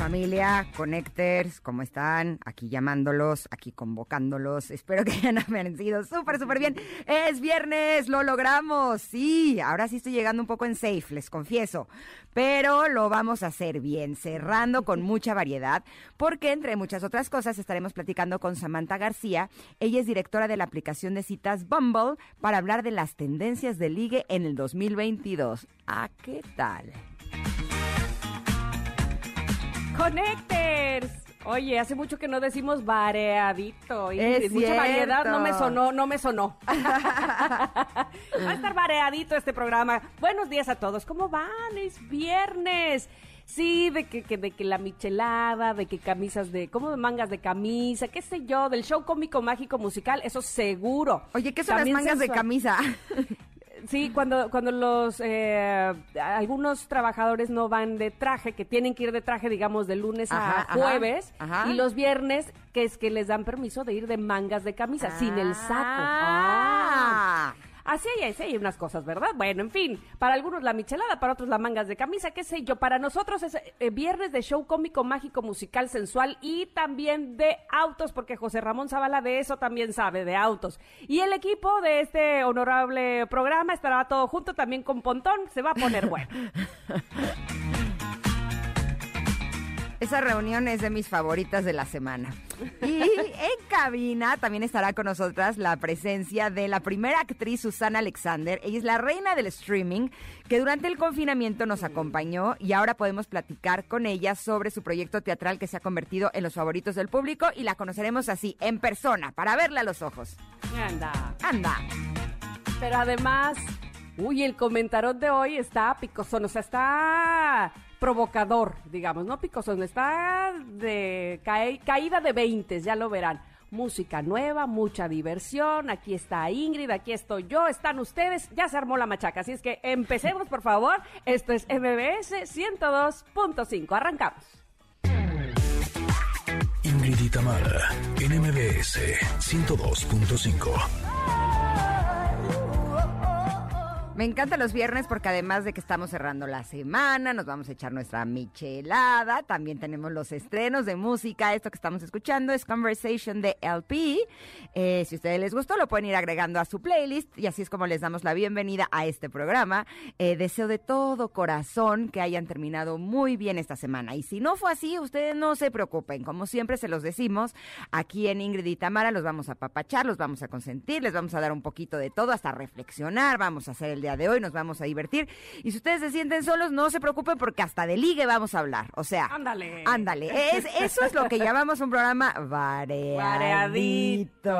Familia, Connectors, ¿cómo están? Aquí llamándolos, aquí convocándolos. Espero que hayan amanecido súper, súper bien. Es viernes, lo logramos. Sí, ahora sí estoy llegando un poco en safe, les confieso. Pero lo vamos a hacer bien, cerrando con mucha variedad, porque entre muchas otras cosas estaremos platicando con Samantha García. Ella es directora de la aplicación de citas Bumble para hablar de las tendencias de ligue en el 2022. ¿A ah, qué tal? Connectors. Oye, hace mucho que no decimos variadito. Y mucha variedad no me sonó, no me sonó. Va a estar variadito este programa. Buenos días a todos. ¿Cómo van? Es viernes. Sí, de que, de que la michelada, de que camisas de, ¿cómo de mangas de camisa? ¿Qué sé yo? Del show cómico mágico musical, eso seguro. Oye, ¿qué son las mangas de camisa? Sí, cuando, cuando los eh, algunos trabajadores no van de traje, que tienen que ir de traje, digamos, de lunes a jueves, y los viernes, que es que les dan permiso de ir de mangas de camisa, sin el saco. Ah. Así hay, así hay unas cosas, ¿verdad? Bueno, en fin, para algunos la michelada, para otros la mangas de camisa, qué sé yo. Para nosotros es eh, viernes de show cómico, mágico, musical, sensual y también de autos, porque José Ramón Zavala de eso también sabe, de autos. Y el equipo de este honorable programa estará todo junto también con Pontón, se va a poner bueno. Esa reunión es de mis favoritas de la semana. Y en cabina también estará con nosotras la presencia de la primera actriz Susana Alexander. Ella es la reina del streaming que durante el confinamiento nos acompañó y ahora podemos platicar con ella sobre su proyecto teatral que se ha convertido en los favoritos del público y la conoceremos así, en persona, para verla a los ojos. Anda. Anda. Pero además, uy, el comentarón de hoy está picosón, o sea, está provocador, digamos, no picosón, está de caída de 20, ya lo verán. Música nueva, mucha diversión, aquí está Ingrid, aquí estoy yo, están ustedes, ya se armó la machaca, así es que empecemos por favor, esto es MBS 102.5, arrancamos. Ingrid y Tamara, en MBS 102.5. Me encantan los viernes porque además de que estamos cerrando la semana, nos vamos a echar nuestra michelada. También tenemos los estrenos de música. Esto que estamos escuchando es Conversation de LP. Eh, si a ustedes les gustó, lo pueden ir agregando a su playlist y así es como les damos la bienvenida a este programa. Eh, deseo de todo corazón que hayan terminado muy bien esta semana. Y si no fue así, ustedes no se preocupen. Como siempre se los decimos, aquí en Ingrid y Tamara los vamos a papachar, los vamos a consentir, les vamos a dar un poquito de todo hasta reflexionar. Vamos a hacer el día de hoy, nos vamos a divertir. Y si ustedes se sienten solos, no se preocupen porque hasta de ligue vamos a hablar. O sea, ándale. Ándale. Es, eso es lo que llamamos un programa variadito.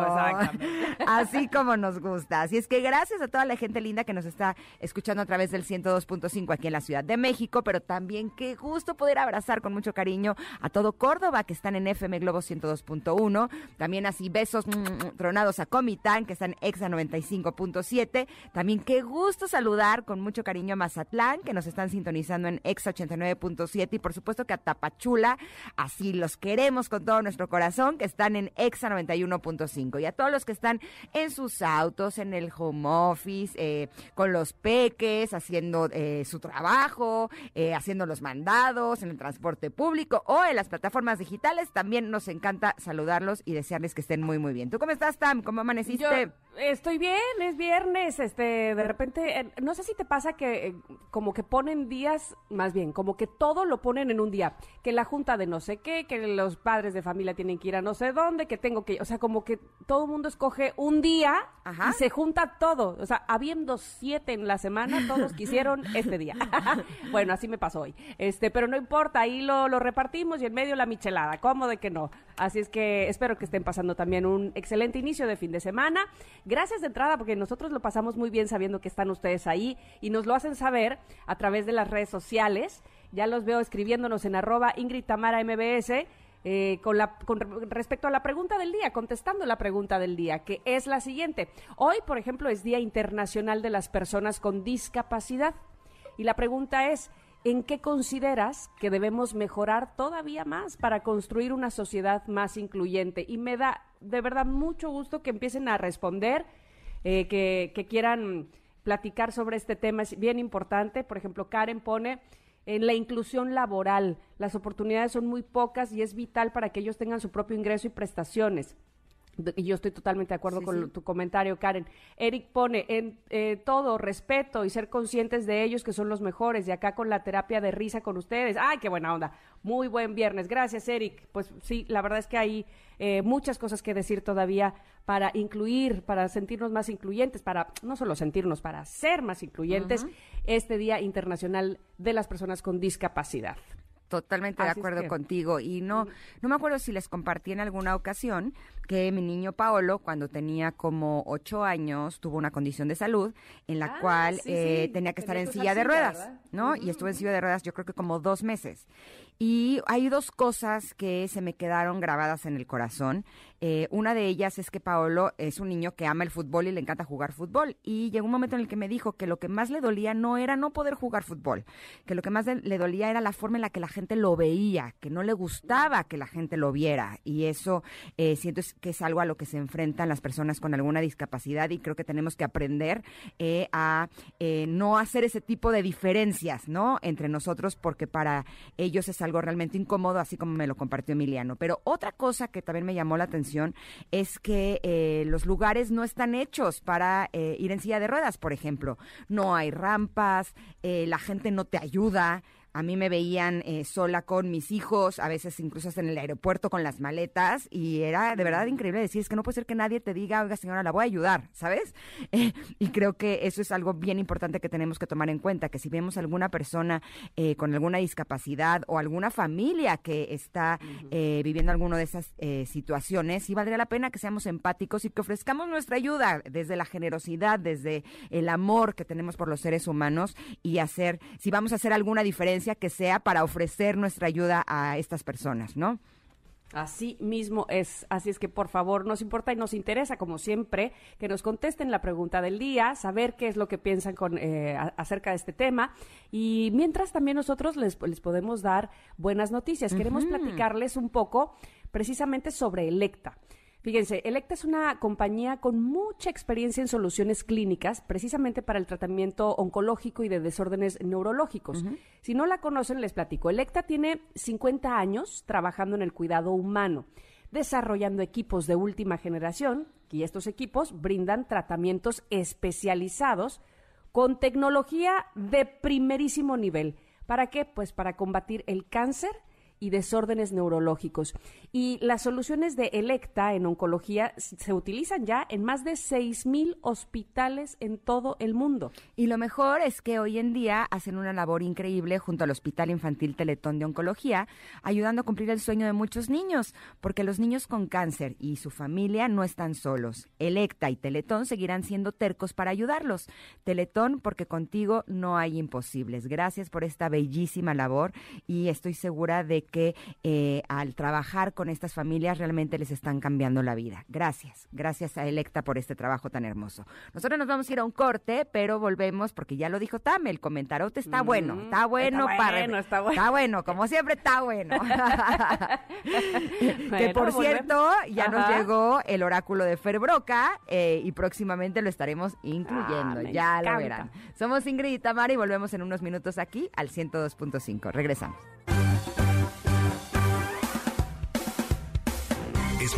Así como nos gusta. Así es que gracias a toda la gente linda que nos está escuchando a través del 102.5 aquí en la Ciudad de México, pero también qué gusto poder abrazar con mucho cariño a todo Córdoba que están en FM Globo 102.1. También así besos mm, mm, tronados a Comitán que están en Exa 95.7. También qué gusto saludar con mucho cariño a Mazatlán, que nos están sintonizando en Ex 89.7 y por supuesto que a Tapachula, así los queremos con todo nuestro corazón, que están en Exa 91.5 y a todos los que están en sus autos, en el home office, eh, con los peques, haciendo eh, su trabajo, eh, haciendo los mandados, en el transporte público o en las plataformas digitales, también nos encanta saludarlos y desearles que estén muy muy bien. ¿Tú cómo estás, Tam? ¿Cómo amaneciste? Estoy bien, es viernes, este, de repente eh, no sé si te pasa que eh, como que ponen días, más bien, como que todo lo ponen en un día, que la junta de no sé qué, que los padres de familia tienen que ir a no sé dónde, que tengo que, o sea, como que todo el mundo escoge un día y se junta todo, o sea, habiendo siete en la semana, todos quisieron este día. bueno, así me pasó hoy, este, pero no importa, ahí lo, lo repartimos y en medio la michelada, ¿cómo de que no? Así es que espero que estén pasando también un excelente inicio de fin de semana. Gracias de entrada porque nosotros lo pasamos muy bien sabiendo que están ustedes ahí y nos lo hacen saber a través de las redes sociales. Ya los veo escribiéndonos en arroba Ingrid Tamara MBS. Eh, con, la, con respecto a la pregunta del día, contestando la pregunta del día, que es la siguiente. Hoy, por ejemplo, es Día Internacional de las Personas con Discapacidad. Y la pregunta es, ¿en qué consideras que debemos mejorar todavía más para construir una sociedad más incluyente? Y me da de verdad mucho gusto que empiecen a responder, eh, que, que quieran platicar sobre este tema. Es bien importante. Por ejemplo, Karen pone en la inclusión laboral. Las oportunidades son muy pocas y es vital para que ellos tengan su propio ingreso y prestaciones. Y yo estoy totalmente de acuerdo con tu comentario, Karen. Eric pone en eh, todo respeto y ser conscientes de ellos que son los mejores. Y acá con la terapia de risa con ustedes. ¡Ay, qué buena onda! Muy buen viernes. Gracias, Eric. Pues sí, la verdad es que hay eh, muchas cosas que decir todavía para incluir, para sentirnos más incluyentes, para no solo sentirnos, para ser más incluyentes este Día Internacional de las Personas con Discapacidad. Totalmente de acuerdo contigo. Y no, no me acuerdo si les compartí en alguna ocasión que mi niño Paolo, cuando tenía como ocho años, tuvo una condición de salud en la Ah, cual sí, eh, sí. tenía que estar en silla de ruedas, ¿verdad? ¿no? Y estuve en silla de ruedas yo creo que como dos meses. Y hay dos cosas que se me quedaron grabadas en el corazón. Eh, una de ellas es que Paolo es un niño que ama el fútbol y le encanta jugar fútbol. Y llegó un momento en el que me dijo que lo que más le dolía no era no poder jugar fútbol, que lo que más le- dolía era la forma en la que la gente lo veía, que no le gustaba que la gente lo viera. Y eso eh, siento que es algo a lo que se enfrentan las personas con alguna discapacidad y creo que tenemos que aprender eh, a eh, no hacer ese tipo de diferencias, ¿no? Entre nosotros, porque para ellos es algo realmente incómodo, así como me lo compartió Emiliano. Pero otra cosa que también me llamó la atención es que eh, los lugares no están hechos para eh, ir en silla de ruedas, por ejemplo. No hay rampas, eh, la gente no te ayuda. A mí me veían eh, sola con mis hijos, a veces incluso hasta en el aeropuerto con las maletas, y era de verdad increíble decir, es que no puede ser que nadie te diga, oiga señora, la voy a ayudar, ¿sabes? Eh, y creo que eso es algo bien importante que tenemos que tomar en cuenta, que si vemos alguna persona eh, con alguna discapacidad o alguna familia que está eh, viviendo alguna de esas eh, situaciones, sí valdría la pena que seamos empáticos y que ofrezcamos nuestra ayuda desde la generosidad, desde el amor que tenemos por los seres humanos y hacer, si vamos a hacer alguna diferencia, que sea para ofrecer nuestra ayuda a estas personas, ¿no? Así mismo es. Así es que por favor nos importa y nos interesa, como siempre, que nos contesten la pregunta del día, saber qué es lo que piensan con, eh, a- acerca de este tema. Y mientras también nosotros les, les podemos dar buenas noticias. Queremos platicarles un poco precisamente sobre Electa. Fíjense, Electa es una compañía con mucha experiencia en soluciones clínicas, precisamente para el tratamiento oncológico y de desórdenes neurológicos. Si no la conocen, les platico. Electa tiene 50 años trabajando en el cuidado humano, desarrollando equipos de última generación, y estos equipos brindan tratamientos especializados con tecnología de primerísimo nivel. ¿Para qué? Pues para combatir el cáncer y desórdenes neurológicos. Y las soluciones de Electa en oncología se utilizan ya en más de 6.000 hospitales en todo el mundo. Y lo mejor es que hoy en día hacen una labor increíble junto al Hospital Infantil Teletón de Oncología, ayudando a cumplir el sueño de muchos niños, porque los niños con cáncer y su familia no están solos. Electa y Teletón seguirán siendo tercos para ayudarlos. Teletón, porque contigo no hay imposibles. Gracias por esta bellísima labor y estoy segura de que eh, al trabajar con estas familias realmente les están cambiando la vida. Gracias, gracias a Electa por este trabajo tan hermoso. Nosotros nos vamos a ir a un corte, pero volvemos porque ya lo dijo Tame, el comentarote está bueno, está bueno está para bueno, está bueno. Está bueno, como siempre está bueno. que por volvemos. cierto, ya nos llegó el oráculo de Ferbroca eh, y próximamente lo estaremos incluyendo, Ah, ya lo encanta. verán. Somos Ingrid y Tamara y volvemos en unos minutos aquí al 102.5. Regresamos.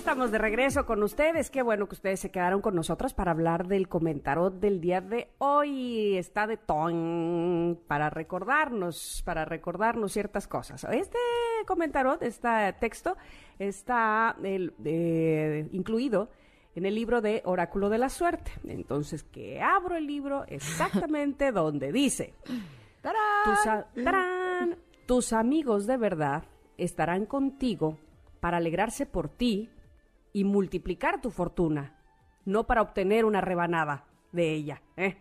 Estamos de regreso con ustedes. Qué bueno que ustedes se quedaron con nosotros para hablar del comentarot del día de hoy. Está de ton para recordarnos, para recordarnos ciertas cosas. Este comentarot, este texto, está el- eh, incluido en el libro de Oráculo de la Suerte. Entonces, que abro el libro exactamente donde dice. Tus, ¡Tarán! Tus amigos de verdad estarán contigo para alegrarse por ti y multiplicar tu fortuna. no para obtener una rebanada de ella. ¿eh?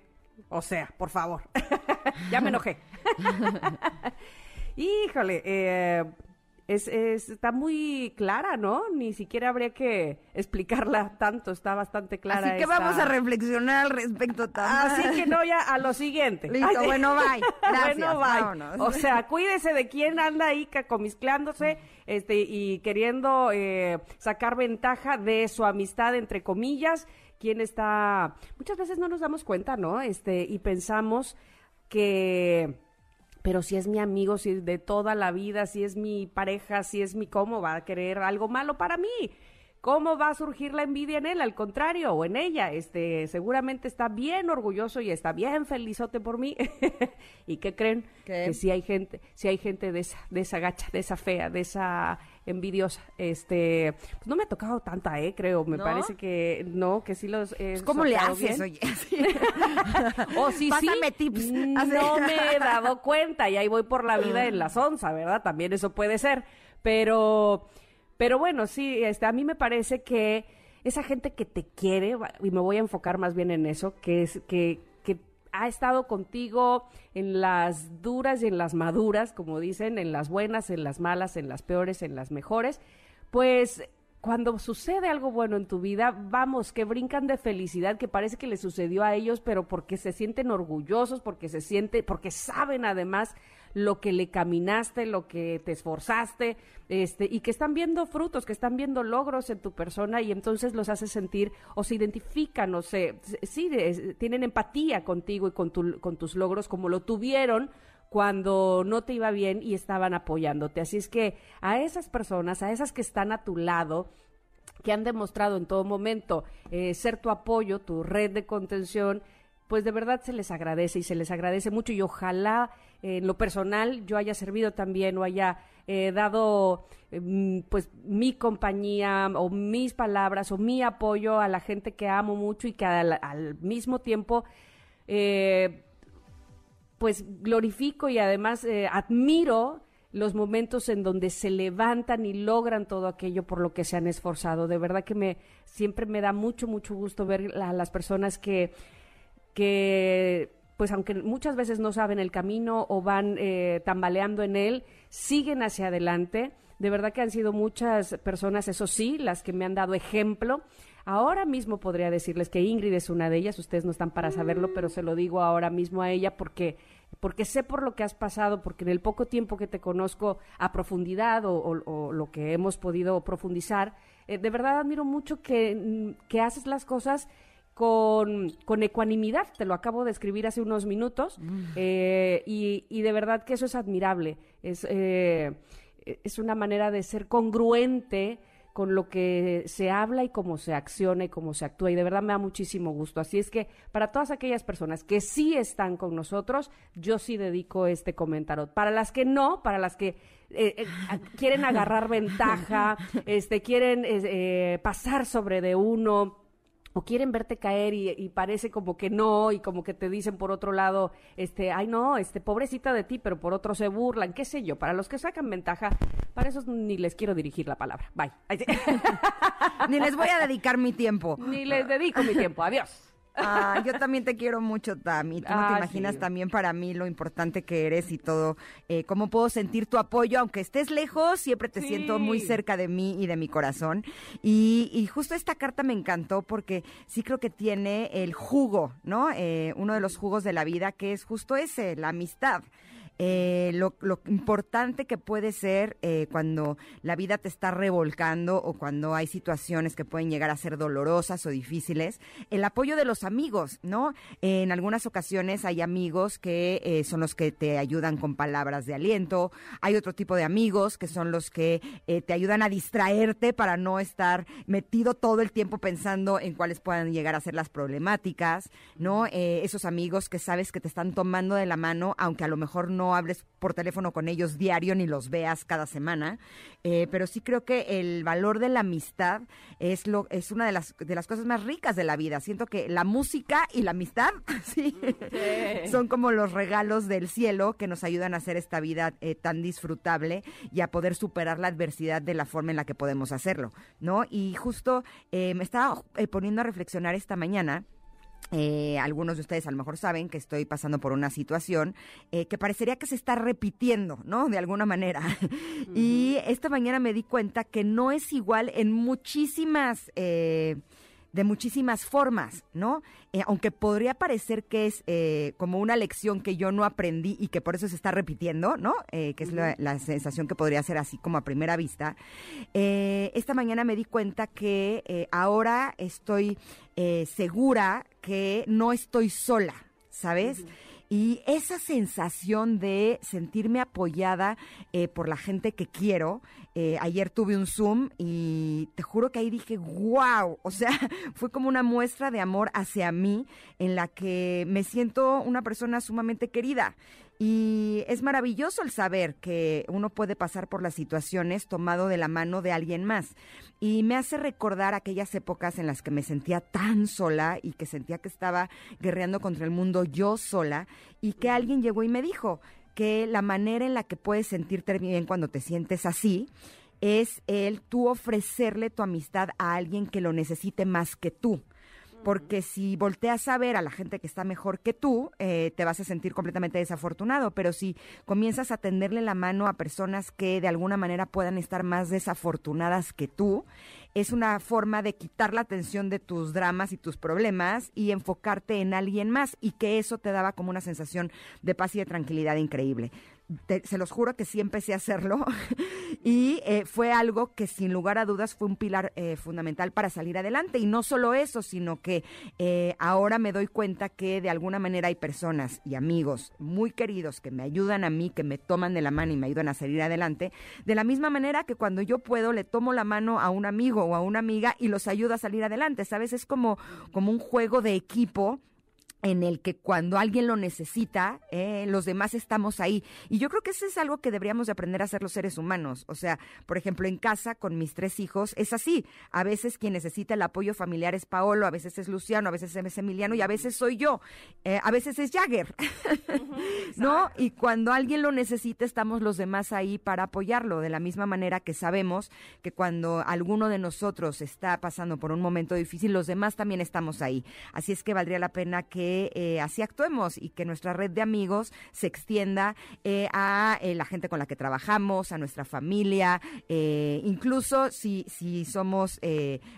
O sea, por favor. ya me enojé. Híjole, eh, es, está muy clara, ¿no? Ni siquiera habría que explicarla tanto, está bastante clara. Así que vamos a reflexionar al respecto también. Así que no, ya a lo siguiente. Listo, bueno, bye. Gracias, bueno, bye. O sea, cuídese de quién anda ahí cacomisclándose este, y queriendo eh, sacar ventaja de su amistad, entre comillas, quién está... Muchas veces no nos damos cuenta, ¿no? Este, y pensamos que pero si es mi amigo, si es de toda la vida, si es mi pareja, si es mi, ¿cómo va a querer algo malo para mí? ¿Cómo va a surgir la envidia en él? Al contrario, o en ella. Este, seguramente está bien orgulloso y está bien felizote por mí. ¿Y qué creen? Que si hay gente, si hay gente de esa, de esa gacha, de esa fea, de esa envidiosa. Este, pues no me ha tocado tanta, eh, creo. Me parece que no, que sí los pues, ¿Cómo le haces, oye? oh, sí, Pásame tips. No me he dado cuenta y ahí voy por la vida en la onza, ¿verdad? También eso puede ser. Pero, pero bueno, sí, este, a mí me parece que esa gente que te quiere, y me voy a enfocar más bien en eso, que es que ha estado contigo en las duras y en las maduras, como dicen, en las buenas, en las malas, en las peores, en las mejores, pues cuando sucede algo bueno en tu vida, vamos, que brincan de felicidad, que parece que le sucedió a ellos, pero porque se sienten orgullosos, porque se sienten, porque saben además lo que le caminaste, lo que te esforzaste, este, y que están viendo frutos, que están viendo logros en tu persona y entonces los hace sentir o se identifican o se, sí, tienen empatía contigo y con, tu, con tus logros como lo tuvieron cuando no te iba bien y estaban apoyándote. Así es que a esas personas, a esas que están a tu lado, que han demostrado en todo momento eh, ser tu apoyo, tu red de contención, pues de verdad se les agradece y se les agradece mucho y ojalá en lo personal yo haya servido también o haya eh, dado em, pues mi compañía o mis palabras o mi apoyo a la gente que amo mucho y que al, mismo tiempo eh, pues glorifico y además eh, admiro los momentos en donde se levantan y logran todo aquello por lo que se han esforzado. De verdad que me siempre me da mucho mucho gusto ver a las personas que que pues aunque muchas veces no saben el camino o van eh, tambaleando en él, siguen hacia adelante. De verdad que han sido muchas personas, eso sí, las que me han dado ejemplo. Ahora mismo podría decirles que Ingrid es una de ellas, ustedes no están para saberlo, pero se lo digo ahora mismo a ella porque, porque sé por lo que has pasado, porque en el poco tiempo que te conozco a profundidad o, lo que hemos podido profundizar, eh, de verdad admiro mucho que, que haces las cosas con, con, ecuanimidad, te lo acabo de escribir hace unos minutos, mm. eh, y, y, de verdad que eso es admirable, es, eh, es una manera de ser congruente con lo que se habla y cómo se acciona y cómo se actúa. Y de verdad me da muchísimo gusto. Así es que para todas aquellas personas que sí están con nosotros, yo sí dedico este comentario. Para las que no, para las que eh, quieren agarrar ventaja, este, quieren pasar sobre de uno, o quieren verte caer y, parece como que no y como que te dicen por otro lado, este, ay no, este, pobrecita de ti, pero por otro se burlan, qué sé yo, para los que sacan ventaja, para esos ni les quiero dirigir la palabra, bye. ni les voy a dedicar mi tiempo. Ni les dedico mi tiempo, adiós. Ah, yo también te quiero mucho, Tami. Tú no te ah, imaginas también para mí lo importante que eres y todo. Eh, cómo puedo sentir tu apoyo, aunque estés lejos, siempre te siento muy cerca de mí y de mi corazón. Y, justo esta carta me encantó porque sí creo que tiene el jugo, ¿no? Eh, uno de los jugos de la vida que es justo ese, la amistad. Eh, lo, importante que puede ser eh, cuando la vida te está revolcando o cuando hay situaciones que pueden llegar a ser dolorosas o difíciles, el apoyo de los amigos, ¿no? en algunas ocasiones hay amigos que eh, son los que te ayudan con palabras de aliento, hay otro tipo de amigos que son los que te ayudan a distraerte para no estar metido todo el tiempo pensando en cuáles puedan llegar a ser las problemáticas, ¿no? esos amigos que sabes que te están tomando de la mano, aunque a lo mejor no no hables por teléfono con ellos diario ni los veas cada semana, eh, pero sí creo que el valor de la amistad es lo es una de las de las cosas más ricas de la vida. Siento que la música y la amistad sí, son como los regalos del cielo que nos ayudan a hacer esta vida eh, tan disfrutable y a poder superar la adversidad de la forma en la que podemos hacerlo, ¿no? Y justo eh, me estaba poniendo a reflexionar esta mañana eh, algunos de ustedes a lo mejor saben que estoy pasando por una situación eh, que parecería que se está repitiendo, ¿no? De alguna manera. Y esta mañana me di cuenta que no es igual en muchísimas... Eh, de muchísimas formas, ¿no? Eh, aunque podría parecer que es eh, como una lección que yo no aprendí y que por eso se está repitiendo, ¿no? Eh, que es la, la, sensación que podría ser así como a primera vista. esta mañana me di cuenta que ahora estoy segura que no estoy sola, ¿sabes? Y esa sensación de sentirme apoyada eh, por la gente que quiero, eh, ayer tuve un Zoom y te juro que ahí dije, wow, o sea, fue como una muestra de amor hacia mí en la que me siento una persona sumamente querida. Y es maravilloso el saber que uno puede pasar por las situaciones tomado de la mano de alguien más. Y me hace recordar aquellas épocas en las que me sentía tan sola y que sentía que estaba guerreando contra el mundo yo sola y que alguien llegó y me dijo que la manera en la que puedes sentirte bien cuando te sientes así es el tú ofrecerle tu amistad a alguien que lo necesite más que tú porque si volteas a ver a la gente que está mejor que tú, eh, te vas a sentir completamente desafortunado, pero si comienzas a tenderle la mano a personas que de alguna manera puedan estar más desafortunadas que tú, es una forma de quitar la atención de tus dramas y tus problemas y enfocarte en alguien más. Y que eso te daba como una sensación de paz y de tranquilidad increíble se los juro que sí empecé a hacerlo y eh, fue algo que sin lugar a dudas fue un pilar eh, fundamental para salir adelante. Y no solo eso, sino que eh, ahora me doy cuenta que de alguna manera hay personas y amigos muy queridos que me ayudan a mí, que me toman de la mano y me ayudan a salir adelante, de la misma manera que cuando yo puedo le tomo la mano a un amigo o a una amiga y los ayudo a salir adelante, ¿sabes? Es como, como un juego de equipo en el que cuando alguien lo necesita, eh, los demás estamos ahí. Y yo creo que eso es algo que deberíamos de aprender a hacer los seres humanos. O sea, por ejemplo, en casa con mis tres hijos es así. A veces quien necesita el apoyo familiar es Paolo, a veces es Luciano, a veces es Emiliano y a veces soy yo. Eh, a veces es Jagger. ¿No? Y cuando alguien lo necesita, estamos los demás ahí para apoyarlo. De la misma manera que sabemos que cuando alguno de nosotros está pasando por un momento difícil, los demás también estamos ahí. Así es que valdría la pena que eh, así actuemos y que nuestra red de amigos se extienda eh, a eh, la gente con la que trabajamos, a nuestra familia, incluso si, si somos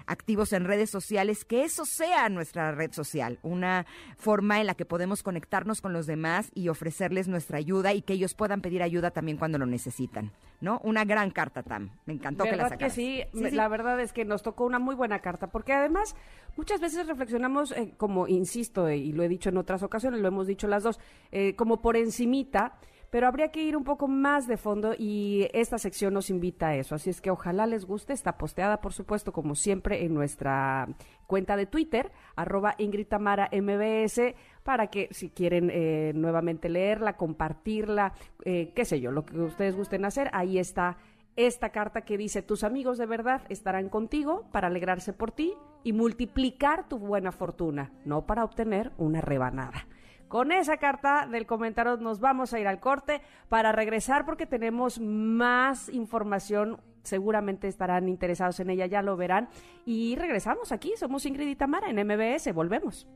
activos en redes sociales, que eso sea nuestra red social, una forma en la que podemos conectarnos con los demás y ofrecerles nuestra ayuda y que ellos puedan pedir ayuda también cuando lo necesitan. ¿no? Una gran carta, Tam. Me encantó que la sacaras. que sí, la verdad es que nos tocó una muy buena carta, porque además muchas veces reflexionamos, como insisto, y lo he dicho en otras ocasiones, lo hemos dicho las dos, eh, como por encimita, pero habría que ir un poco más de fondo y esta sección nos invita a eso. Así es que ojalá les guste. Está posteada, por supuesto, como siempre, en nuestra cuenta de Twitter, arroba Ingrid MBS, para que si quieren eh, nuevamente leerla, compartirla, eh, qué sé yo, lo que ustedes gusten hacer, ahí está esta carta que dice, tus amigos de verdad estarán contigo para alegrarse por ti y multiplicar tu buena fortuna, no para obtener una rebanada. Con esa carta del comentario nos vamos a ir al corte para regresar porque tenemos más información. Seguramente estarán interesados en ella, ya lo verán. Y regresamos aquí. Somos Ingrid y Tamara en MBS. Volvemos.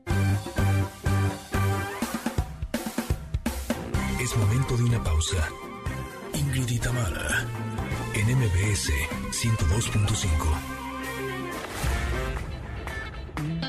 Es momento de una pausa. Ingrid y Tamara en MBS 102.5.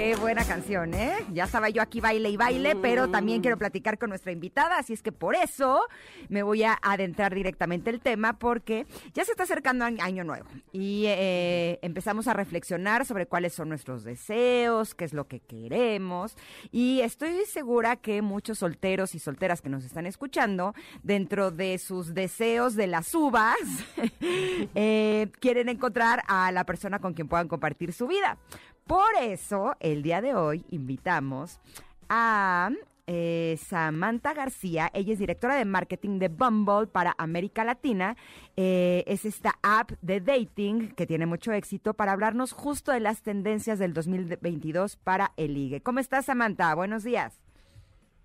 Qué buena canción, ¿eh? Ya estaba yo aquí baile y baile, pero también quiero platicar con nuestra invitada, así es que por eso me voy a adentrar directamente el tema porque ya se está acercando Año Nuevo y eh, empezamos a reflexionar sobre cuáles son nuestros deseos, qué es lo que queremos y estoy segura que muchos solteros y solteras que nos están escuchando, dentro de sus deseos de las uvas, eh, quieren encontrar a la persona con quien puedan compartir su vida. Por eso, el día de hoy invitamos a eh, Samantha García. Ella es directora de marketing de Bumble para América Latina. Eh, es esta app de dating que tiene mucho éxito para hablarnos justo de las tendencias del 2022 para el ligue. ¿Cómo estás, Samantha? Buenos días.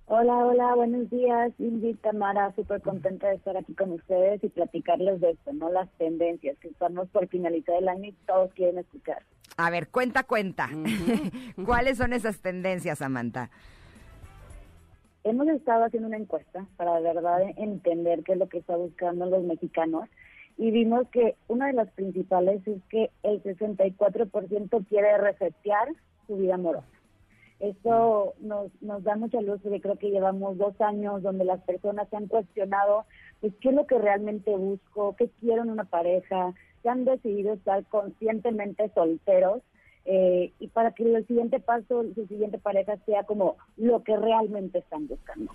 Hola, hola, buenos días, Ingrid Tamara, súper contenta de estar aquí con ustedes y platicarles de esto, ¿no? Las tendencias, que estamos por finalizar el año y todos quieren escuchar. A ver, cuenta, cuenta. ¿Cuáles son esas tendencias, Samantha? Hemos estado haciendo una encuesta para de verdad entender qué es lo que está buscando los mexicanos y vimos que una de las principales es que el 64% quiere resetear su vida amorosa. Esto nos, nos da mucha luz porque creo que llevamos dos años donde las personas se han cuestionado pues, qué es lo que realmente busco, qué quiero en una pareja, se han decidido estar conscientemente solteros eh, y para que el siguiente paso, su siguiente pareja sea como lo que realmente están buscando.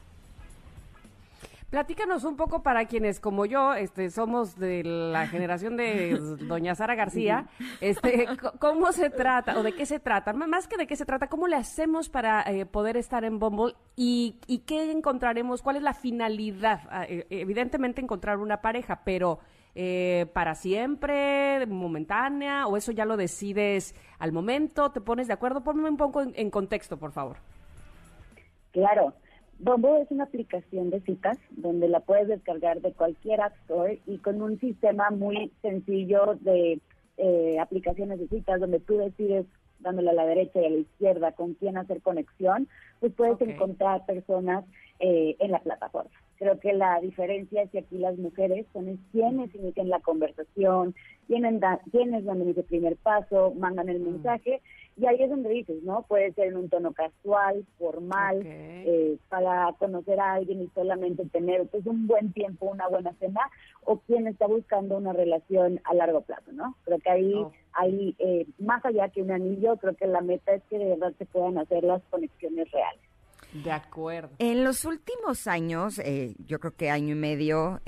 Platícanos un poco para quienes como yo, este, somos de la generación de doña Sara García, este, ¿cómo se trata o de qué se trata? Más que de qué se trata, ¿cómo le hacemos para eh, poder estar en Bumble y, y, qué encontraremos? ¿Cuál es la finalidad? Ah, eh, evidentemente encontrar una pareja, pero eh, para siempre, momentánea, o eso ya lo decides al momento, te pones de acuerdo. Ponme un poco en contexto, por favor. Claro. Bumble es una aplicación de citas donde la puedes descargar de cualquier App Store y con un sistema muy sencillo de eh, aplicaciones de citas donde tú decides dándole a la derecha y a la izquierda con quién hacer conexión, pues puedes encontrar personas eh, en la plataforma. Creo que la diferencia es que aquí las mujeres son quienes inician la conversación, quienes, da, quienes dan ese primer paso, mandan el mensaje y ahí es donde dices, ¿no? Puede ser en un tono casual, formal, eh, para conocer a alguien y solamente tener pues un buen tiempo, una buena cena, o quien está buscando una relación a largo plazo, ¿no? Creo que ahí, oh. ahí eh, más allá que un anillo, creo que la meta es que de verdad se puedan hacer las conexiones reales. De acuerdo. En los últimos años, eh, yo creo que año y medio,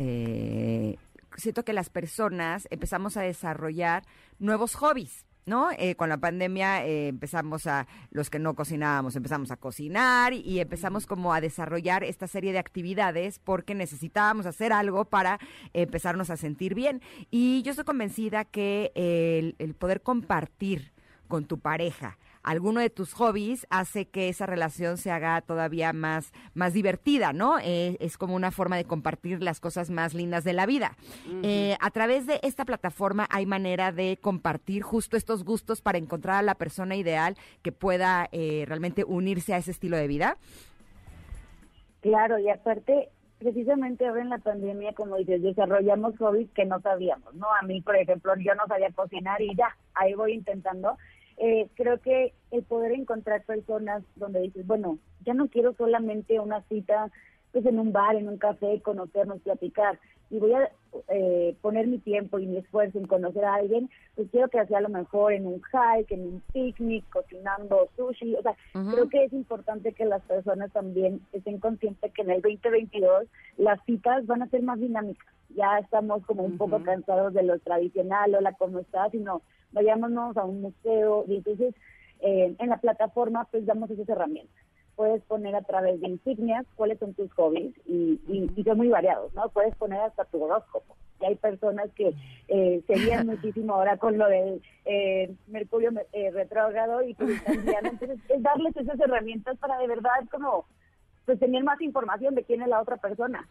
siento que las personas empezamos a desarrollar nuevos hobbies. ¿no? Eh, con la pandemia eh, empezamos a, los que no cocinábamos, empezamos a cocinar y, empezamos como a desarrollar esta serie de actividades porque necesitábamos hacer algo para empezarnos a sentir bien. Y yo estoy convencida que el poder compartir con tu pareja, alguno de tus hobbies hace que esa relación se haga todavía más, más divertida, ¿no? Eh, es como una forma de compartir las cosas más lindas de la vida. Eh, a través de esta plataforma hay manera de compartir justo estos gustos para encontrar a la persona ideal que pueda eh, realmente unirse a ese estilo de vida. Claro, y aparte, precisamente ahora en la pandemia, como dices, desarrollamos hobbies que no sabíamos, ¿no? A mí, por ejemplo, yo no sabía cocinar y ya, ahí voy intentando eh, creo que el poder encontrar personas donde dices, bueno, ya no quiero solamente una cita pues en un bar, en un café, conocernos, platicar, y voy a eh, poner mi tiempo y mi esfuerzo en conocer a alguien, pues quiero que sea a lo mejor en un hike, en un picnic, cocinando sushi, o sea, creo que es importante que las personas también estén conscientes que en el 2022 las citas van a ser más dinámicas, ya estamos como un poco cansados de lo tradicional, hola, ¿cómo estás? sino vayámonos a un museo y entonces eh, en la plataforma pues damos esas herramientas. Puedes poner a través de insignias cuáles son tus hobbies y, y, son muy variados, ¿no? Puedes poner hasta tu horóscopo. Y hay personas que eh, serían muchísimo ahora con lo del eh, Mercurio eh, retrógrado y entonces es darles esas herramientas para de verdad como pues tener más información de quién es la otra persona.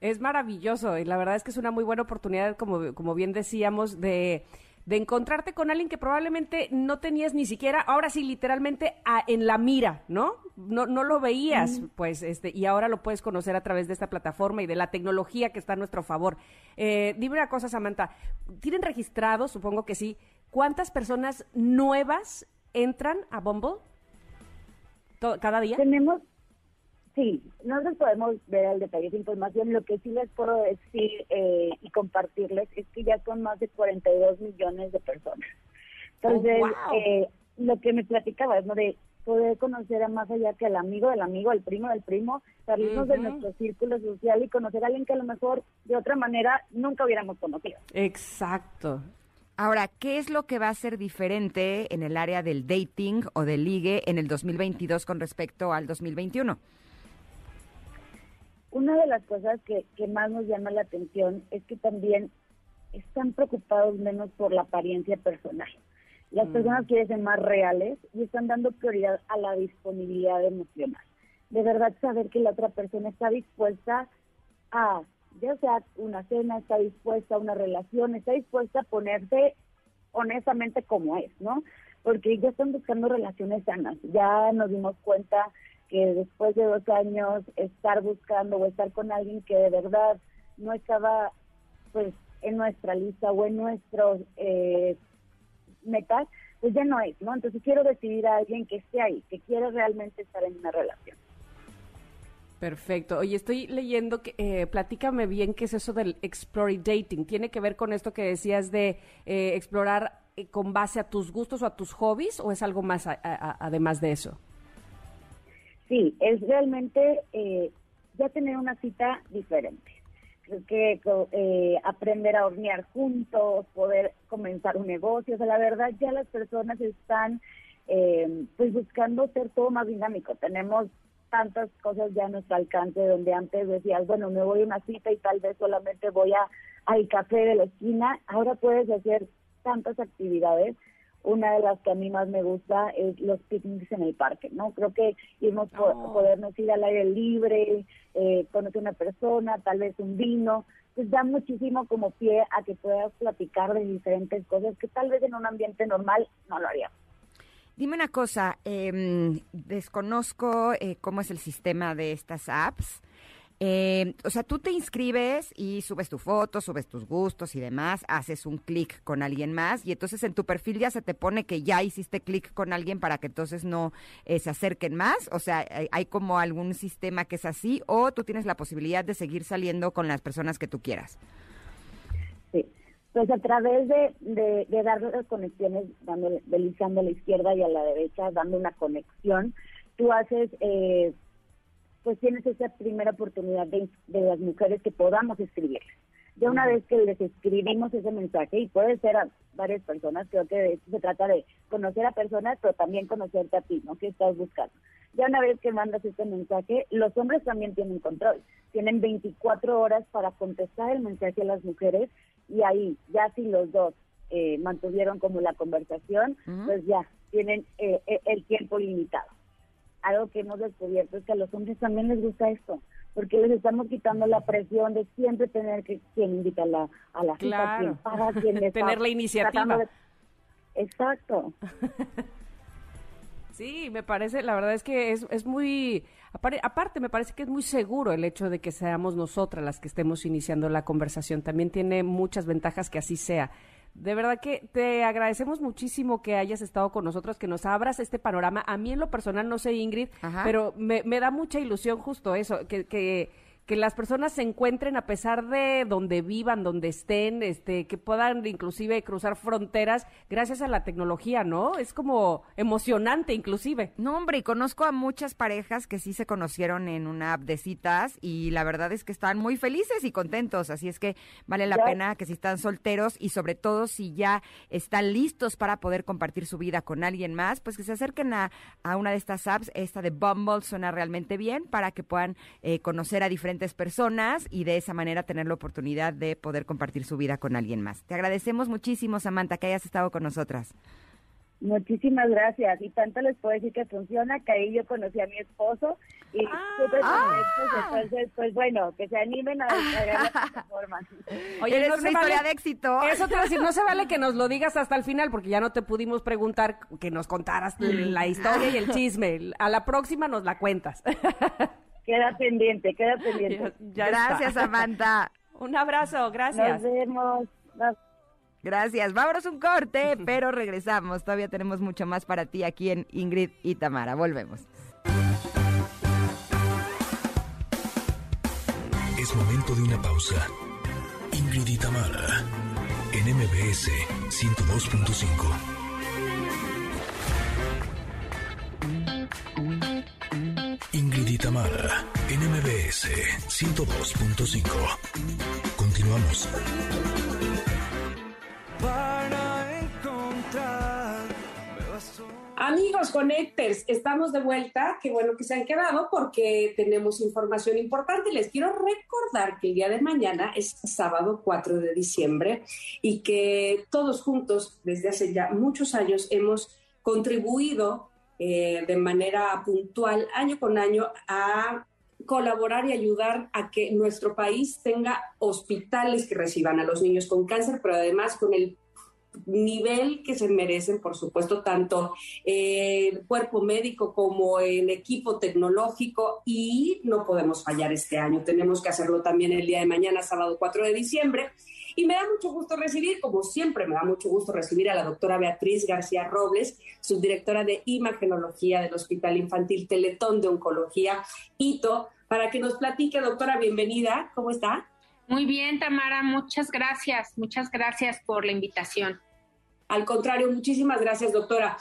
Es maravilloso y la verdad es que es una muy buena oportunidad, como, como bien decíamos, de de encontrarte con alguien que probablemente no tenías ni siquiera, ahora sí, literalmente en la mira, ¿no? No, no lo veías, pues, este, y ahora lo puedes conocer a través de esta plataforma y de la tecnología que está a nuestro favor. Eh, dime una cosa, Samantha, ¿tienen registrado, supongo que sí, cuántas personas nuevas entran a Bumble cada día. Tenemos, sí, nosotros podemos ver el detalle de información. Lo que sí les puedo decir eh, y compartirles es que ya son más de 42 millones de personas. Entonces, Oh, wow. eh, lo que me platicaba es ¿no? de poder conocer a más allá que al amigo del amigo, al primo del primo, salirnos de nuestro círculo social y conocer a alguien que a lo mejor de otra manera nunca hubiéramos conocido. Exacto. Ahora, ¿qué es lo que va a ser diferente en el área del dating o del ligue en el 2022 con respecto al 2021? Una de las cosas que, que más nos llama la atención es que también están preocupados menos por la apariencia personal. Las personas quieren ser más reales y están dando prioridad a la disponibilidad emocional. De verdad saber que la otra persona está dispuesta a, ya sea una cena, está dispuesta a una relación, está dispuesta a ponerse honestamente como es, ¿no? Porque ya están buscando relaciones sanas. Ya nos dimos cuenta que después de dos años estar buscando o estar con alguien que de verdad no estaba pues en nuestra lista o en nuestros eh, metas, pues ya no es, ¿no? Entonces quiero decidir a alguien que esté ahí, que quiere realmente estar en una relación. Perfecto. Oye, estoy leyendo que, eh, platícame bien qué es eso del exploring dating. ¿Tiene que ver con esto que decías de eh, explorar eh, con base a tus gustos o a tus hobbies o es algo más a- además de eso? Sí, es realmente eh, ya tener una cita diferente. Creo que eh, aprender a hornear juntos, poder comenzar un negocio, o sea, la verdad ya las personas están eh, pues buscando ser todo más dinámico. Tenemos tantas cosas ya a nuestro alcance donde antes decías, bueno, me voy a una cita y tal vez solamente voy a al café de la esquina, ahora puedes hacer tantas actividades una de las que a mí más me gusta es los picnics en el parque, ¿no? Creo que irnos Oh. podernos ir al aire libre, eh, conocer una persona, tal vez un vino, pues da muchísimo como pie a que puedas platicar de diferentes cosas que tal vez en un ambiente normal no lo haríamos. Dime una cosa, em, desconozco eh, cómo es el sistema de estas apps. Eh, o sea, tú te inscribes y subes tu foto, subes tus gustos y demás, haces un clic con alguien más y entonces en tu perfil ya se te pone que ya hiciste clic con alguien para que entonces no eh, se acerquen más. O sea, hay, hay como algún sistema que es así o tú tienes la posibilidad de seguir saliendo con las personas que tú quieras. Sí. Pues a través de, de, de dar las conexiones, dándole, deslizando a la izquierda y a la derecha, dando una conexión, tú haces, eh, pues tienes esa primera oportunidad de, de las mujeres que podamos escribirles. Ya una vez que les escribimos ese mensaje, y puede ser a varias personas, creo que de eso se trata de conocer a personas, pero también conocerte a ti, ¿no? ¿Qué estás buscando? Ya una vez que mandas este mensaje, los hombres también tienen control. Tienen 24 horas para contestar el mensaje a las mujeres y ahí, ya si los dos eh, mantuvieron como la conversación, pues ya tienen eh, eh, el tiempo limitado. Algo que hemos descubierto es que a los hombres también les gusta esto, porque les estamos quitando la presión de siempre tener que quién invita a la, a la cita, Claro. quién paga, quién está Tener la iniciativa. de- Exacto. Sí, me parece, la verdad es que es, es muy, aparte me parece que es muy seguro el hecho de que seamos nosotras las que estemos iniciando la conversación. También tiene muchas ventajas que así sea. De verdad que te agradecemos muchísimo que hayas estado con nosotros, que nos abras este panorama. A mí en lo personal, no sé Ingrid, Ajá. pero me, me da mucha ilusión justo eso, que, que, que las personas se encuentren a pesar de donde vivan, donde estén, este, que puedan inclusive cruzar fronteras gracias a la tecnología, ¿no? Es como emocionante inclusive. No, hombre, y conozco a muchas parejas que sí se conocieron en una app de citas y la verdad es que están muy felices y contentos, así es que vale la Ya. pena que si están solteros y sobre todo si ya están listos para poder compartir su vida con alguien más, pues que se acerquen a, a una de estas apps, esta de Bumble suena realmente bien para que puedan eh, conocer a diferentes personas y de esa manera tener la oportunidad de poder compartir su vida con alguien más. Te agradecemos muchísimo, Samantha, que hayas estado con nosotras. Muchísimas gracias. Y tanto les puedo decir que funciona, que ahí yo conocí a mi esposo y súper contentos. Entonces, pues bueno, que se animen a descargar la plataforma. Oye, Eres no una se historia vale- de éxito. Eso te iba a decir, no se vale que nos lo digas hasta el final, porque ya no te pudimos preguntar que nos contaras la historia y el chisme. A la próxima nos la cuentas. Queda pendiente, queda pendiente. Ya está. Gracias, Samantha. Un abrazo, Nos gracias. vemos. Nos- Gracias. Vámonos un corte, pero regresamos. Todavía tenemos mucho más para ti aquí en Ingrid y Tamara. Volvemos. Es momento de una pausa. Ingrid y Tamara en MBS 102.5. Ingrid y Tamara, NMBS 102.5. Continuamos. Amigos Connectors, estamos de vuelta. Qué bueno que se han quedado porque tenemos información importante. Les quiero recordar que el día de mañana es sábado 4 de diciembre y que todos juntos, desde hace ya muchos años, hemos contribuido eh, de manera puntual, año con año, a colaborar y ayudar a que nuestro país tenga hospitales que reciban a los niños con cáncer, pero además con el nivel que se merecen, por supuesto, tanto el cuerpo médico como el equipo tecnológico y no podemos fallar este año. Tenemos que hacerlo también el día de mañana, sábado 4 de diciembre. Y me da mucho gusto recibir, como siempre, me da mucho gusto recibir a la doctora Beatriz García Robles, subdirectora de Imagenología del Hospital Infantil Teletón de Oncología, ITO, para que nos platique, doctora, bienvenida, ¿cómo está? Muy bien, Tamara, muchas gracias, muchas gracias por la invitación. Al contrario, muchísimas gracias, doctora.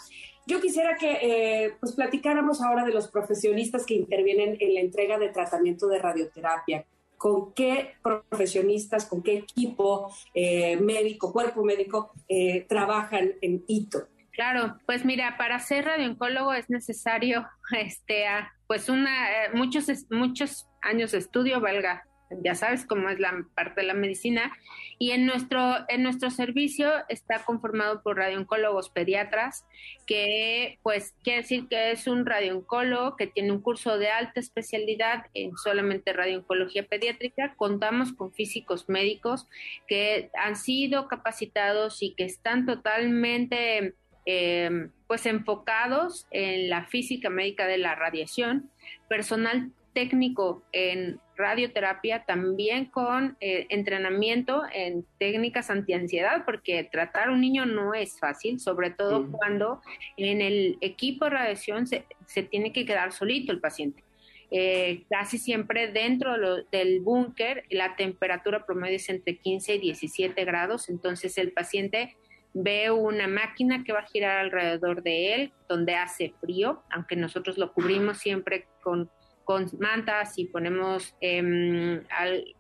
Yo quisiera que eh, pues platicáramos ahora de los profesionistas que intervienen en la entrega de tratamiento de radioterapia con qué profesionistas, con qué equipo eh, médico, cuerpo médico eh, trabajan en ITO. Claro, pues mira, para ser radiooncólogo es necesario, este, pues una, eh, muchos, muchos años de estudio, valga ya sabes cómo es la parte de la medicina, y en nuestro, en nuestro servicio está conformado por radiooncólogos pediatras, que pues quiere decir que es un radiooncólogo que tiene un curso de alta especialidad en solamente radiooncología pediátrica. Contamos con físicos médicos que han sido capacitados y que están totalmente eh, pues enfocados en la física médica de la radiación, personal técnico en radioterapia, también con eh, entrenamiento en técnicas antiansiedad, porque tratar a un niño no es fácil, sobre todo cuando en el equipo de radiación se, tiene que quedar solito el paciente. Eh, casi siempre dentro del búnker la temperatura promedio es entre 15 y 17 grados, entonces el paciente ve una máquina que va a girar alrededor de él, donde hace frío, aunque nosotros lo cubrimos siempre con con mantas y ponemos em,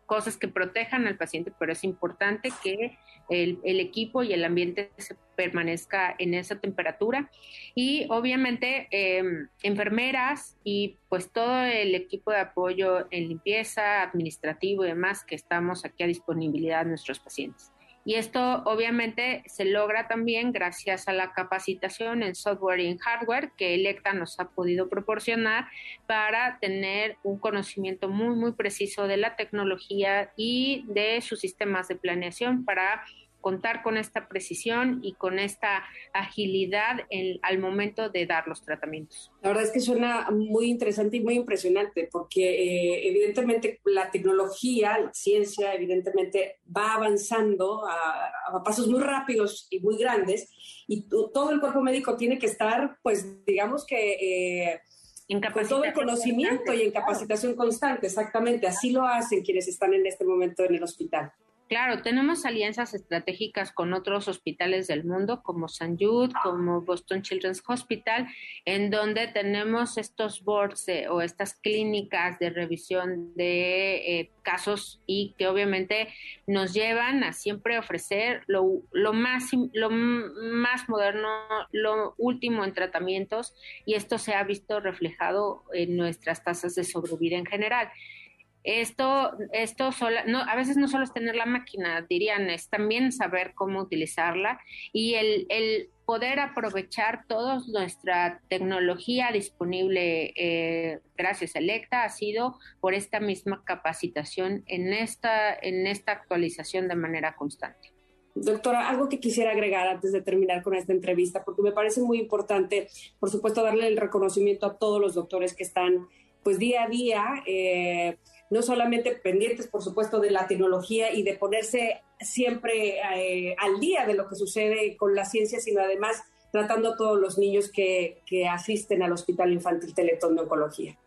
cosas que protejan al paciente, pero es importante que el, equipo y el ambiente se permanezca en esa temperatura. Y obviamente em, enfermeras y pues todo el equipo de apoyo en limpieza, administrativo y demás que estamos aquí a disponibilidad de nuestros pacientes. Y esto obviamente se logra también gracias a la capacitación en software y en hardware que Electa nos ha podido proporcionar para tener un conocimiento muy, muy preciso de la tecnología y de sus sistemas de planeación para contar con esta precisión y con esta agilidad al momento de dar los tratamientos. La verdad es que suena muy interesante y muy impresionante porque eh, evidentemente la tecnología, la ciencia, evidentemente va avanzando a, pasos muy rápidos y muy grandes y todo el cuerpo médico tiene que estar, pues digamos que... Eh, con todo el conocimiento y en capacitación constante, exactamente. Así lo hacen quienes están en este momento en el hospital. Claro, tenemos alianzas estratégicas con otros hospitales del mundo, como St. Jude, como Boston Children's Hospital, en donde tenemos estos boards o estas clínicas de revisión de eh, casos y que obviamente nos llevan a siempre ofrecer lo, lo, más, lo más moderno, lo último en tratamientos, y esto se ha visto reflejado en nuestras tasas de sobrevida en general. Esto, esto no, a veces no solo es tener la máquina, dirían, es también saber cómo utilizarla y el, el poder aprovechar toda nuestra tecnología disponible eh, gracias a Electa ha sido por esta misma capacitación en esta, en esta actualización de manera constante. Doctora, algo que quisiera agregar antes de terminar con esta entrevista, porque me parece muy importante, por supuesto, darle el reconocimiento a todos los doctores que están, pues día a día, eh, no solamente pendientes, por supuesto, de la tecnología y de ponerse siempre eh, al día de lo que sucede con la ciencia, sino además tratando a todos los niños que, que asisten al Hospital Infantil Teletón de Oncología.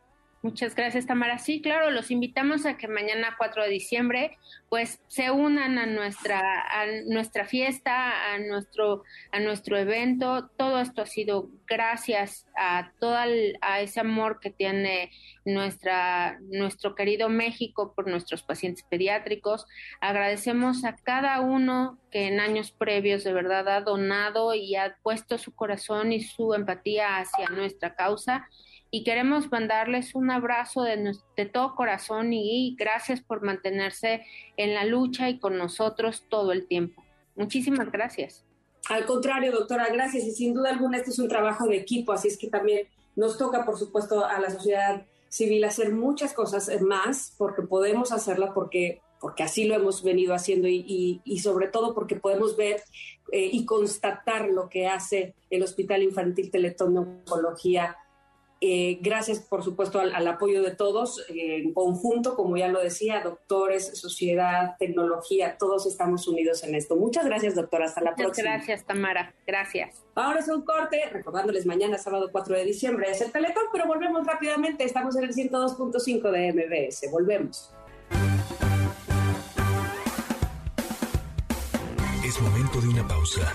Muchas gracias, Tamara. Sí, claro, los invitamos a que mañana 4 de diciembre pues se unan a nuestra a nuestra fiesta, a nuestro a nuestro evento. Todo esto ha sido gracias a todo a ese amor que tiene nuestra nuestro querido México por nuestros pacientes pediátricos. Agradecemos a cada uno que en años previos de verdad ha donado y ha puesto su corazón y su empatía hacia nuestra causa y queremos mandarles un abrazo de, de, todo corazón y gracias por mantenerse en la lucha y con nosotros todo el tiempo. Muchísimas gracias. Al contrario, doctora, gracias. Y sin duda alguna, este es un trabajo de equipo, así es que también nos toca, por supuesto, a la sociedad civil hacer muchas cosas más, porque podemos hacerla, porque, porque así lo hemos venido haciendo y, y, sobre todo porque podemos ver eh, y constatar lo que hace el Hospital Infantil Teletón Oncología eh, gracias, por supuesto, al, apoyo de todos eh, en conjunto, como ya lo decía, doctores, sociedad, tecnología, todos estamos unidos en esto. Muchas gracias, doctora. Hasta la próxima. Gracias, Tamara. Gracias. Ahora es un corte, recordándoles mañana, sábado 4 de diciembre, es el Teletón, pero volvemos rápidamente. Estamos en el 102.5 de MBS. Volvemos. Es momento de una pausa.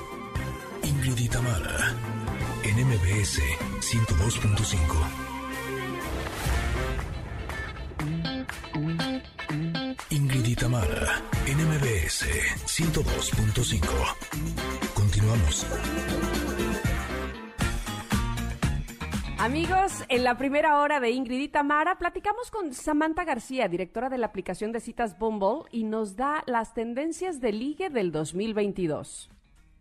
Ingrid y Tamara en MBS 102.5. Ingrid y Tamara, en MBS 102.5. Continuamos. Amigos, en la primera hora de Ingrid y platicamos con Samantha García, directora de la aplicación de citas Bumble, y nos da las tendencias de ligue del 2022.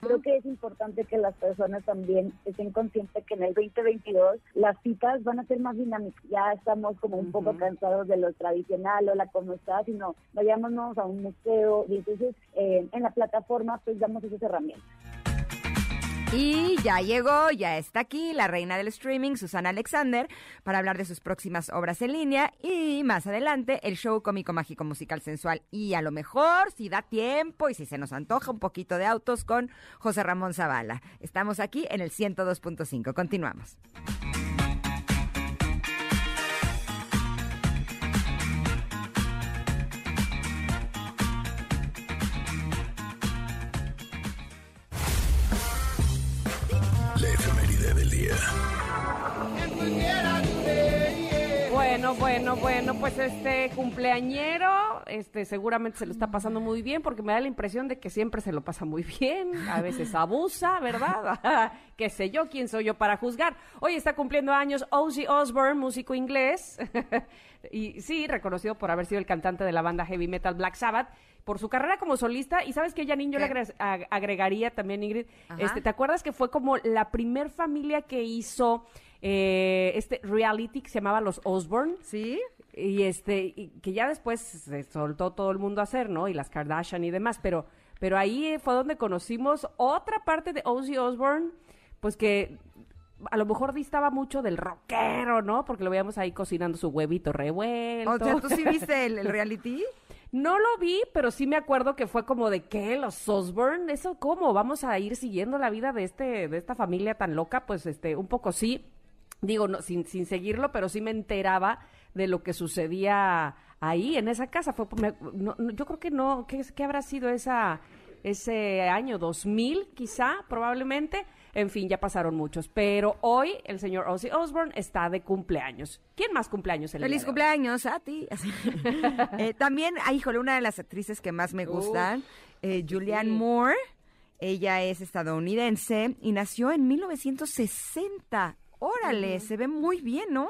Creo que es importante que las personas también estén conscientes que en el 2022 las citas van a ser más dinámicas. Ya estamos como un poco cansados de lo tradicional o la como está, sino vayámonos a un museo y entonces eh, en la plataforma pues damos esas herramientas. Y ya llegó, ya está aquí la reina del streaming, Susana Alexander, para hablar de sus próximas obras en línea y más adelante el show cómico mágico musical sensual y a lo mejor si da tiempo y si se nos antoja un poquito de autos con José Ramón Zavala. Estamos aquí en el 102.5. Continuamos. Bueno, bueno, bueno, pues este cumpleañero, este seguramente se lo está pasando muy bien porque me da la impresión de que siempre se lo pasa muy bien, a veces abusa, ¿verdad? Qué sé yo, quién soy yo para juzgar. Hoy está cumpliendo años Ozzy Osbourne, músico inglés, y sí, reconocido por haber sido el cantante de la banda heavy metal Black Sabbath por su carrera como solista. Y sabes que, Janine, yo le agregaría también, Ingrid, este, ¿te acuerdas que fue como la primer familia que hizo eh, este reality que se llamaba Los Osborne? Sí. Y este, que ya después se soltó todo el mundo a hacer, ¿no? Y las Kardashian y demás, pero, pero ahí fue donde conocimos otra parte de Ozzy Osbourne, pues que a lo mejor distaba mucho del rockero, ¿no? Porque lo veíamos ahí cocinando su huevito revuelto. O sea, ¿tú sí viste el reality? No lo vi, pero sí me acuerdo que fue como de qué, los Osborne, eso cómo, vamos a ir siguiendo la vida de este, de esta familia tan loca, pues este, un poco sí, digo, no, sin, sin seguirlo, pero sí me enteraba de lo que sucedía ahí en esa casa. Fue, yo creo que no, ¿qué, ¿qué habrá sido esa, ese año? ¿2000 quizá, probablemente? En fin, ya pasaron muchos. Pero hoy el señor Ozzy Osbourne está de cumpleaños. ¿Quién más cumpleaños? El Feliz cumpleaños a ti. eh, también, híjole, una de las actrices que más me gustan, eh, Julianne Moore. Ella es estadounidense y nació en 1960. Órale, se ve muy bien, ¿no?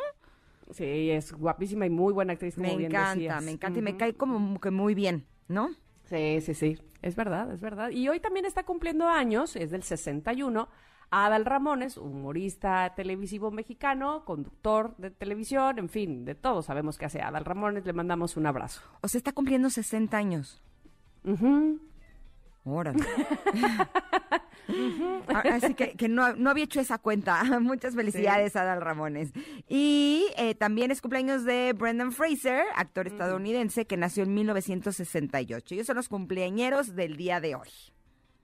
Sí, es guapísima y muy buena actriz. me encanta, me encanta y me cae como que muy bien, ¿no? Sí, sí, sí. Es verdad, es verdad. Y hoy también está cumpliendo años, es del 61, Adal Ramones, humorista televisivo mexicano, conductor de televisión, en fin, de todo sabemos que hace Adal Ramones, le mandamos un abrazo. O sea, está cumpliendo 60 años. Uh Órale. Así que, que no, no había hecho esa cuenta. Muchas felicidades a Dal Ramones. Y eh, también es cumpleaños de Brendan Fraser, actor estadounidense que nació en 1968. Ellos son los cumpleañeros del día de hoy.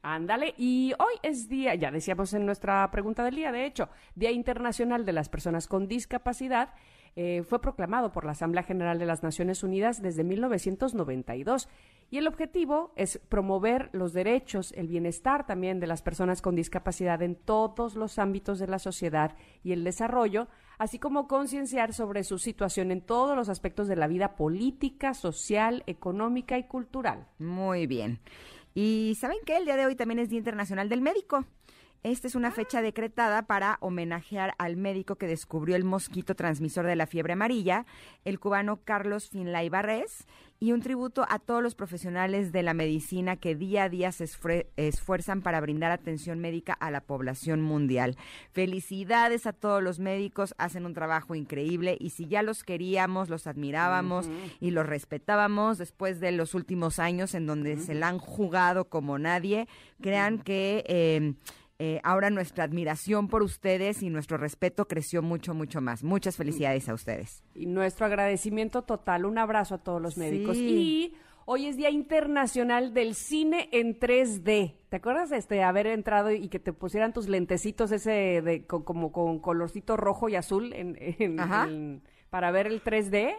Ándale, y hoy es día, ya decíamos en nuestra pregunta del día, de hecho, Día Internacional de las Personas con Discapacidad, eh, fue proclamado por la Asamblea General de las Naciones Unidas desde 1992. Y el objetivo es promover los derechos, el bienestar también de las personas con discapacidad en todos los ámbitos de la sociedad y el desarrollo, así como concienciar sobre su situación en todos los aspectos de la vida política, social, económica y cultural. Muy bien. Y ¿saben qué? El día de hoy también es Día Internacional del Médico. Esta es una fecha decretada para homenajear al médico que descubrió el mosquito transmisor de la fiebre amarilla, el cubano Carlos Finlay Barrés, y un tributo a todos los profesionales de la medicina que día a día se esfue- esfuerzan para brindar atención médica a la población mundial. Felicidades a todos los médicos, hacen un trabajo increíble y si ya los queríamos, los admirábamos y los respetábamos después de los últimos años en donde se la han jugado como nadie, crean que... eh, eh, ahora nuestra admiración por ustedes y nuestro respeto creció mucho, mucho más. Muchas felicidades a ustedes. Y nuestro agradecimiento total, un abrazo a todos los médicos. Sí. Y hoy es Día Internacional del Cine en 3D. ¿Te acuerdas de este haber entrado y que te pusieran tus lentecitos ese de co- como con colorcito rojo y azul en, en- para ver el 3D?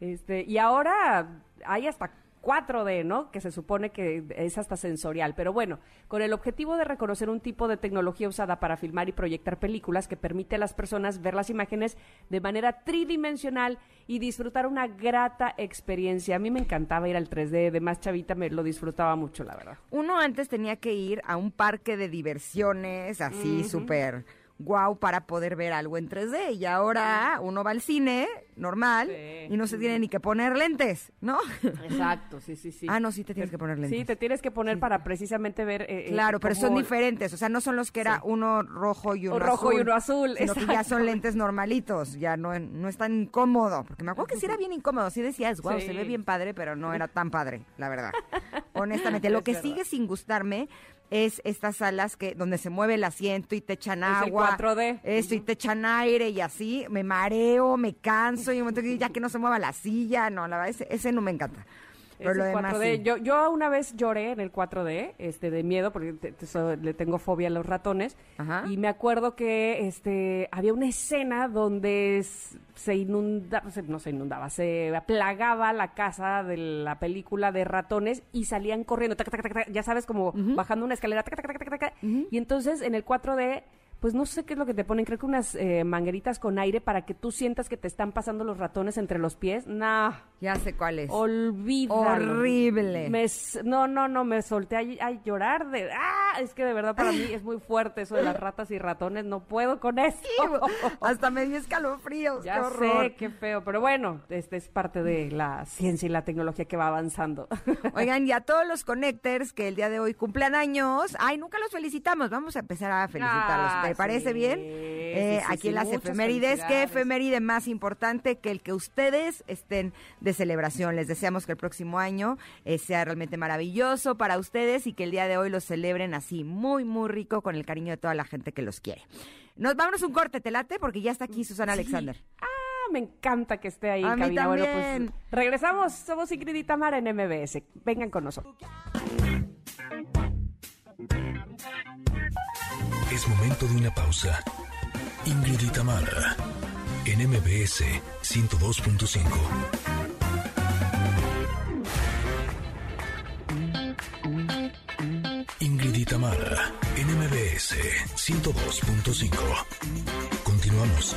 Este, y ahora hay hasta 4D, ¿no? Que se supone que es hasta sensorial. Pero bueno, con el objetivo de reconocer un tipo de tecnología usada para filmar y proyectar películas que permite a las personas ver las imágenes de manera tridimensional y disfrutar una grata experiencia. A mí me encantaba ir al 3D, de más chavita me lo disfrutaba mucho, la verdad. Uno antes tenía que ir a un parque de diversiones así súper guau para poder ver algo en 3D y ahora uno va al cine normal Sí. y no se tiene ni que poner lentes, ¿no? Exacto, sí, sí, sí. Ah, no, sí te tienes que poner lentes. Sí, te tienes que poner para precisamente ver. eh, eh, Claro, pero son diferentes, o sea, no son los que era uno rojo y uno O rojo y uno azul, sino que ya son lentes normalitos, ya no, no es tan incómodo, porque me acuerdo que sí era bien incómodo, sí decías, wow, se ve bien padre, pero no era tan padre, la verdad. Honestamente, lo Es que verdad. sigue sin gustarme es estas salas que donde se mueve el asiento y te echan Es el agua, 4D. esto y te echan aire y así, me mareo, me canso y un momento que ya que no se mueva la silla, no, la verdad ese, ese no me encanta. Pero lo demás 4D. sí. Yo, yo una vez lloré en el 4D, este, de miedo, porque te- te- so- le tengo fobia a los ratones. Ajá. Y me acuerdo que este, había una escena donde se inundaba, no se inundaba, se aplagaba la casa de la película de ratones y salían corriendo, ya sabes, como bajando una escalera, y entonces en el 4D pues no sé qué es lo que te ponen, creo que unas eh, mangueritas con aire para que tú sientas que te están pasando los ratones entre los pies. Nah, Ya sé cuál es. Horrible. Me no, no, no, me solté a, a llorar de... ¡Ah! Es que de verdad para mí es muy fuerte eso de las ratas y ratones. No puedo con eso. Hasta me dio escalofríos, ya qué horror. sé, qué feo. Pero bueno, este es parte de la ciencia y la tecnología que va avanzando. Oigan, y a todos los connectors que el día de hoy cumplan años, ay, nunca los felicitamos, vamos a empezar a felicitarlos. Ah, ¿Te parece sí, bien? Eh, sí, aquí en las efemérides, ¿qué efeméride más importante que el que ustedes estén de celebración? Les deseamos que el próximo año eh, sea realmente maravilloso para ustedes y que el día de hoy los celebren así, muy, muy rico, con el cariño de toda la gente que los quiere. Nos vámonos un corte, te late, porque ya está aquí Susana Alexander. Ah, me encanta que esté ahí A mí cabina. Bueno, también. pues regresamos. Somos Ingrid y Tamara en MBS. Vengan con nosotros. Es momento de una pausa. Ingrid y Tamara, en MBS 102.5. Ingrid y Tamara, en MBS 102.5. Continuamos.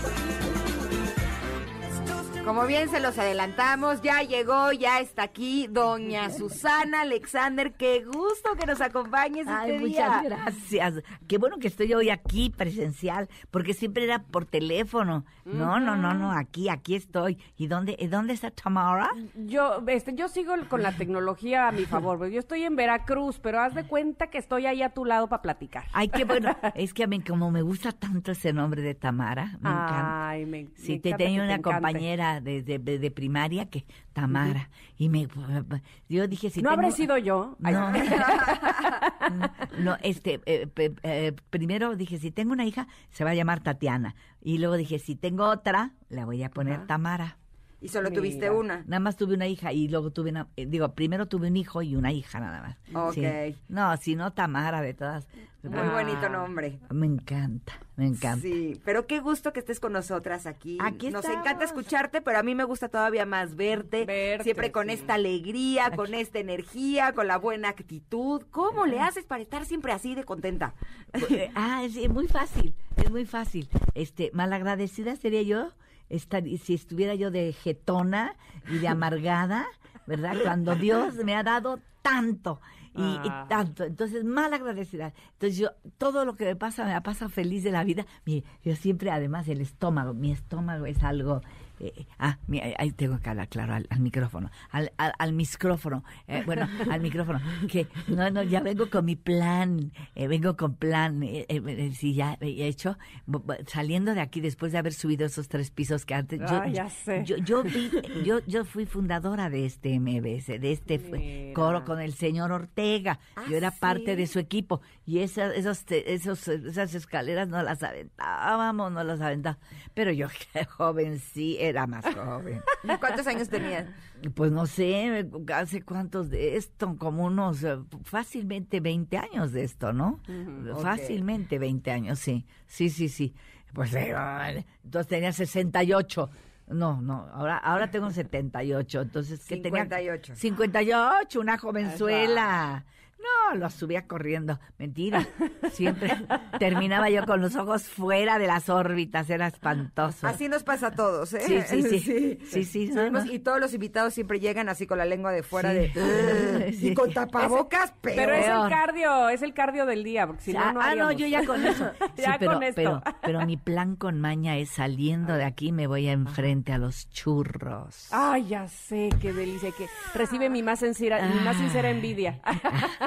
Como bien se los adelantamos, ya llegó, ya está aquí doña Susana Alexander. Qué gusto que nos acompañes Ay, este muchas día. gracias. Qué bueno que estoy hoy aquí presencial, porque siempre era por teléfono. No, no, no, no, aquí, aquí estoy. ¿Y dónde, y dónde está Tamara? Yo, este, yo sigo con la tecnología a mi favor. Yo estoy en Veracruz, pero haz de cuenta que estoy ahí a tu lado para platicar. Ay, qué bueno. es que a mí, como me gusta tanto ese nombre de Tamara, me encanta. Ay, me, Sí, me te encanta tenía una compañera de, de, de primaria que Tamara. Y me yo dije si No tengo- habré sido yo. No, no, este, eh, eh, primero dije, si tengo una hija, se va a llamar Tatiana. Y luego dije, si tengo otra, la voy a poner Ajá. Tamara. Y solo Mira. tuviste una. Nada más tuve una hija y luego tuve una, eh, digo, primero tuve un hijo y una hija nada más. Ok. Sí. No, si no Tamara de todas. Muy Ah. bonito nombre. Me encanta, me encanta. Sí, pero qué gusto que estés con nosotras aquí. Aquí Nos estamos. encanta escucharte, pero a mí me gusta todavía más verte, Verte, siempre con sí. esta alegría, con esta energía, con la buena actitud. ¿Cómo le haces para estar siempre así de contenta? Eh, ah, es, es muy fácil, es muy fácil. Este, malagradecida sería yo estar, si estuviera yo de jetona y de amargada, ¿verdad? Cuando Dios me ha dado tanto y, y Ah. tanto. Entonces, malagradecida. Entonces, yo, todo lo que me pasa, me la pasa feliz de la vida. Mire, yo siempre, además, el estómago, mi estómago es algo... eh, ah, mi- ahí tengo que hablar, claro, al, al micrófono, al, al, al micrófono, eh, bueno, al micrófono, que no, no, ya vengo con mi plan, eh, vengo con plan, eh, eh, eh, sí, ya he hecho, saliendo de aquí después de haber subido esos tres pisos que antes, yo, Ah, ya sé. yo, yo, vi- yo, yo fui fundadora de este MBS, de este Mira. coro con el señor Ortega, Ah, yo era parte de su equipo, y esas, esos, esos, esas escaleras no las aventábamos, no las aventábamos, pero yo joven sí, era más joven. ¿Cuántos años tenías? Pues no sé, hace cuántos de esto, como unos eh, fácilmente 20 años de esto, ¿no? Fácilmente 20 años, sí. Sí, sí, sí. Pues eh, entonces tenía 68. No, no, ahora ahora tengo 78, entonces ¿qué tenía? 58. 58, una jovenzuela. No, lo subía corriendo. Mentira. Siempre terminaba yo con los ojos fuera de las órbitas, era espantoso. Así nos pasa a todos, ¿eh? Sí, sí, sí. Sí, sí, no, Subimos no. Y todos los invitados siempre llegan así con la lengua de fuera Sí. de... Sí. Y con tapabocas, peor. Pero es el cardio, es el cardio del día, porque si no, ah, no ah, no, yo ya con eso. Sí, Ya pero, con esto. Pero, pero mi plan con maña es saliendo de aquí me voy a enfrente a los churros. Ay, ya sé, qué delicia, que recibe mi más sincera, mi más sincera envidia.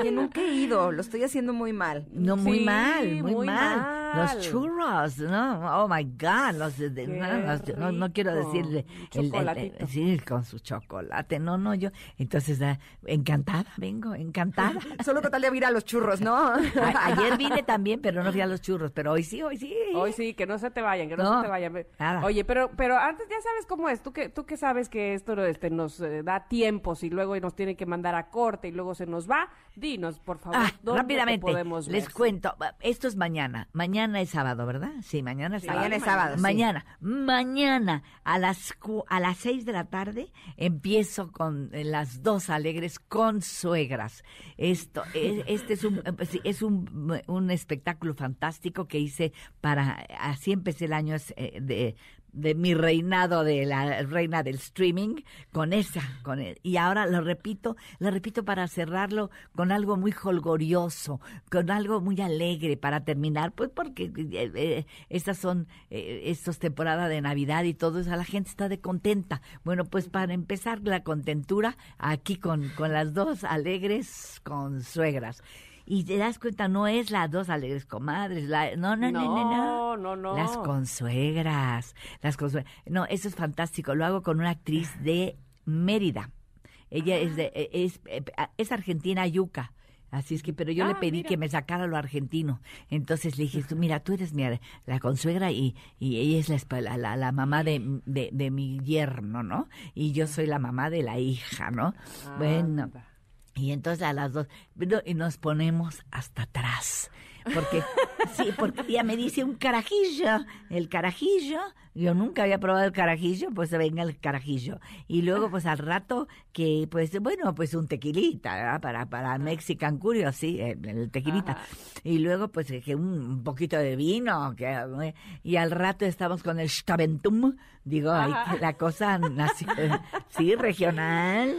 Oye, nunca he ido, lo estoy haciendo muy mal. No, muy Sí, mal, muy, muy mal. mal. Los churros, no, oh my God, los de- no, no, no quiero decirle chocolatito. sí, con su chocolate, no, no, yo, entonces, ah, encantada, vengo, encantada. Solo con tal de ir a los churros, ¿no? A- ayer vine también, pero no fui a los churros, pero hoy sí, hoy sí. Hoy sí, que no se te vayan, que no, No, se te vayan. nada. Oye, pero pero antes ya sabes cómo es. Tú que tú que sabes que esto este, nos eh, da tiempos y luego nos tiene que mandar a corte y luego se nos va. Dinos, por favor, Ah, ¿dónde te rápidamente, podemos ver? les cuento. Esto es mañana. Mañana es sábado, ¿verdad? Sí, mañana es Sí, sábado. mañana es sábado, sí. Mañana, mañana a las cu- a las seis de la tarde empiezo con eh, las dos alegres con suegras. Esto, es- este es un eh, sí, es un, un espectáculo fantástico que hice para así empecé el año es, eh, de de mi reinado de la reina del streaming con esa con el- y ahora lo repito lo repito para cerrarlo con algo muy holgorioso con algo muy alegre para terminar pues porque eh, eh, estas son eh, estas temporadas de navidad y todo eso la gente está de contenta. Bueno pues para empezar la contentura aquí con con las dos alegres con suegras y te das cuenta, no es las dos alegres comadres, la, no, no, no, no, no. No, no, no. Las consuegras, las consuegras. No, eso es fantástico. Lo hago con una actriz de Mérida. Ella es de, Ah. es, es argentina yuca. Así es que, pero yo le Ah, pedí mira. que me sacara lo argentino. Entonces le dije, tú, mira, tú eres mi, la consuegra y, y ella es la, la, la, la mamá de, de, de mi yerno, ¿no? Y yo soy la mamá de la hija, ¿no? Bueno, Anda. Y entonces a las dos, y nos ponemos hasta atrás. Porque, sí, porque ella me dice un carajillo, el carajillo, yo nunca había probado el carajillo, pues venga el carajillo. Y luego, pues al rato, que, pues, bueno, pues un tequilita, ¿verdad? Para, para Mexican Curios, sí, el, tequilita. Ajá. Y luego, pues, que un, poquito de vino, que, y al rato estamos con el Staventum, digo, la cosa nació, sí, regional.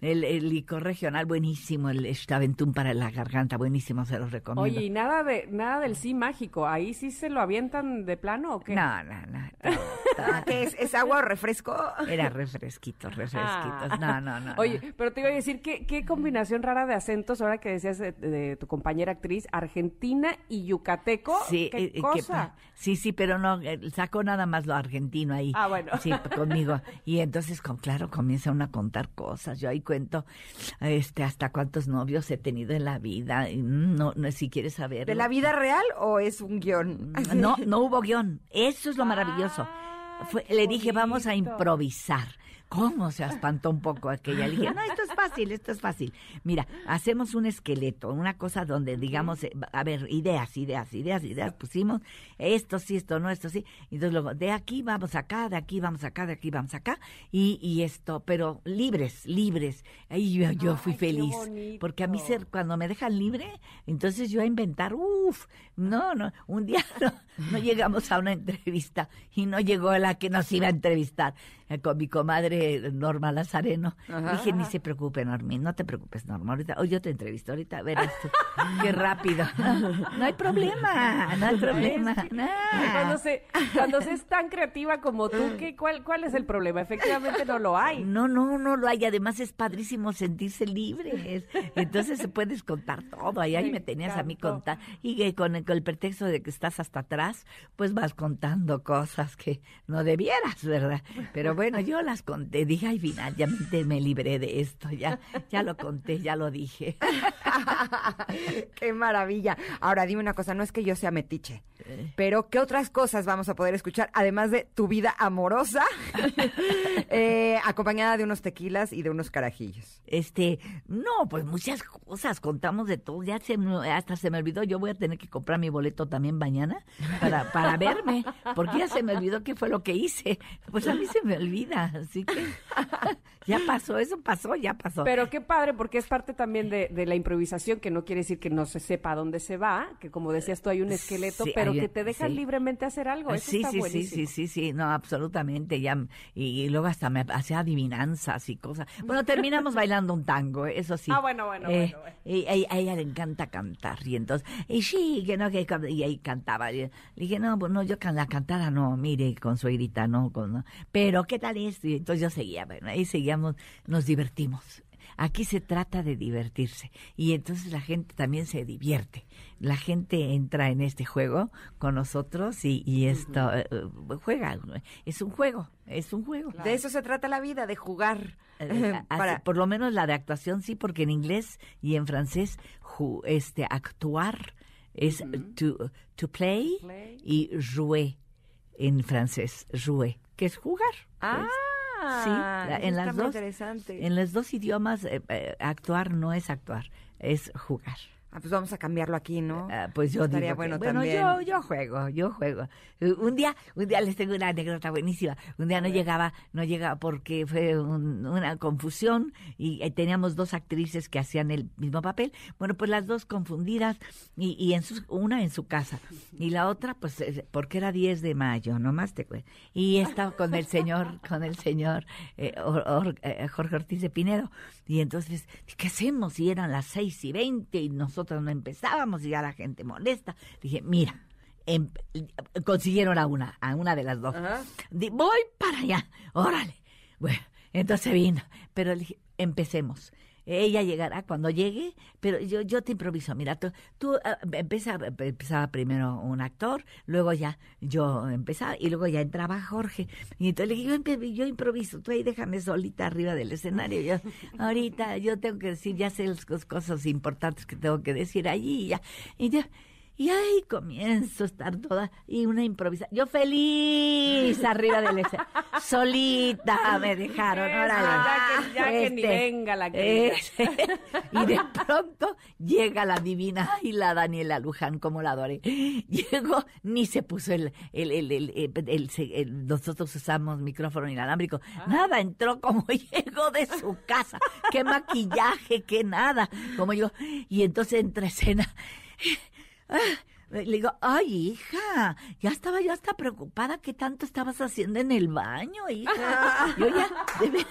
El, el licor regional, buenísimo, el Staventum para la garganta, buenísimo, se los recomiendo. Oye, y nada de nada del sí mágico, ahí sí se lo avientan de plano o qué? No, no, no. ¿Qué es? ¿Es agua o refresco? Era refresquito, refresquitos. No, no, no. Oye, no. pero te iba a decir, ¿qué, qué combinación rara de acentos ahora que decías de, de tu compañera actriz, argentina y yucateco? Sí, ¿Qué eh, eh, que- cosa? sí, sí, pero no, eh, sacó nada más lo argentino ahí. Ah, bueno. Sí, conmigo. Y entonces, con, claro, comienza uno a contar cosas. Yo ahí cuento este hasta cuántos novios he tenido en la vida. y No, no si quieres saber. ¿De la vida real o es un guion? No, no hubo guion. Eso es lo maravilloso. Fue- le dije, vamos a improvisar. ¿Cómo se espantó un poco aquella? Le dije, no, esto es fácil, esto es fácil. Mira, hacemos un esqueleto, una cosa donde digamos, eh, a ver, ideas, ideas, ideas, ideas, pusimos esto sí, esto no, esto sí. Y entonces luego, de aquí vamos acá, de aquí vamos acá, de aquí vamos acá. Y, y esto, pero libres, libres. Ahí yo, yo fui Ay, feliz. Porque a mí ser, cuando me dejan libre, entonces yo a inventar, uff, no, no, un día no, no llegamos a una entrevista y no llegó la que nos iba a entrevistar eh, con mi comadre Norma Lazareno. Ajá. Dije, ni se preocupe, Normi, no te preocupes, Norma, ahorita, hoy yo te entrevisto, ahorita verás tú, qué rápido. No, hay problema, no hay problema. no. Cuando se, cuando se es tan creativa como tú, ¿qué, cuál, ¿cuál es el problema? Efectivamente no lo hay. No, no, no lo hay. Además es padrísimo sentirse libres. Entonces se puedes contar todo. Ahí, ahí Me me tenías a mí contar. Y que con el, con el pretexto de que estás hasta atrás, pues vas contando cosas que no debieras, ¿verdad? Pero bueno, yo las conté. Dije, ay, final, ya me, libré de esto. Ya, ya lo conté, ya lo dije. Qué maravilla. Ahora dime una cosa, no es que yo sea metiche, pero ¿qué otras cosas vamos a poder escuchar además de tu vida amorosa, eh, acompañada de unos tequilas y de unos carajillos? Este, no, pues muchas cosas, contamos de todo, ya se hasta se me olvidó, yo voy a tener que comprar mi boleto también mañana para, para verme, porque ya se me olvidó qué fue lo que hice, pues a mí se me olvida, así que ya pasó, eso pasó, ya pasó. Pero qué padre, porque es parte también de, de la improvisación, que no quiere decir que no se sepa a dónde se va, que como decías tú hay un esqueleto, Sí, pero un- que te dejan sí. libremente hacer algo. Eso sí, está sí, sí, sí, sí, sí, no, absolutamente, ya, y, y luego hasta me hacía adivinanzas y cosas. Bueno, terminamos bailando un tango, eso sí. Ah, bueno, bueno, Eh, bueno, bueno. Y, a, a ella le encanta cantar, y entonces, y sí, que no, que, y ahí cantaba. Y le dije, no, pues no, yo can, la cantada no, mire, con su grita, no, con, no. pero ¿qué tal esto? Y entonces yo seguía, bueno, ahí seguíamos, nos divertimos. Aquí se trata de divertirse y entonces la gente también se divierte. La gente entra en este juego con nosotros y, y esto eh, eh, juega. Es un juego, es un juego. De eso se trata la vida, de jugar. Eh, para- por lo menos la de actuación sí, porque en inglés y en francés ju- este actuar es to, to play, Play. y jouer en francés, jouer, que es jugar. Ah, Sí, la- eso en las dos- interesante. En los dos idiomas eh, eh, actuar no es actuar, es jugar. Ah, pues vamos a cambiarlo aquí, ¿no? Ah, pues yo Estaría digo que- bueno bueno, también. yo yo juego, yo juego. Eh, Un día, un día les tengo una anécdota buenísima. Un día no llegaba, no llegaba porque fue un- una confusión y eh, teníamos dos actrices que hacían el mismo papel. Bueno, pues las dos confundidas y, y en sus, una en su casa y la otra pues eh, porque era 10 de mayo, nomás te cuento. Y estaba con el señor, con el señor eh, Or- Or- eh, Jorge Ortiz de Pinedo y entonces, ¿qué hacemos? Y eran las seis y veinte y nosotros no empezábamos y ya la gente molesta. Dije, mira, em- consiguieron a una, a una de las dos. Ajá. Di- voy para allá, órale. Bueno, entonces vino, pero le dije, empecemos. Ella llegará cuando llegue, pero yo, yo te improviso. Mira, tú, tú ah, empieza- empezaba primero un actor, luego ya yo empezaba y luego ya entraba Jorge. Y entonces le dije, yo, yo improviso, tú ahí déjame solita arriba del escenario. Yo, ahorita yo tengo que decir, ya sé las cos- cosas importantes que tengo que decir allí y ya. Y ya. Y ahí comienzo a estar toda y una improvisación. Yo feliz arriba del escenario. Solita me dejaron. Órale. ya que- ya que ni venga la que este, y de pronto llega la divina y la Daniela Luján, como la adoré. Llegó, ni se puso el, el, el, el- el- el- se- el- nosotros usamos micrófono inalámbrico. Nada, entró como llegó de su casa. Qué maquillaje, qué nada. Como yo. Y entonces entra escena. Ah, Le digo, ay, hija, ya estaba yo hasta preocupada. ¿Qué tanto estabas haciendo en el baño, hija? Yo ya, de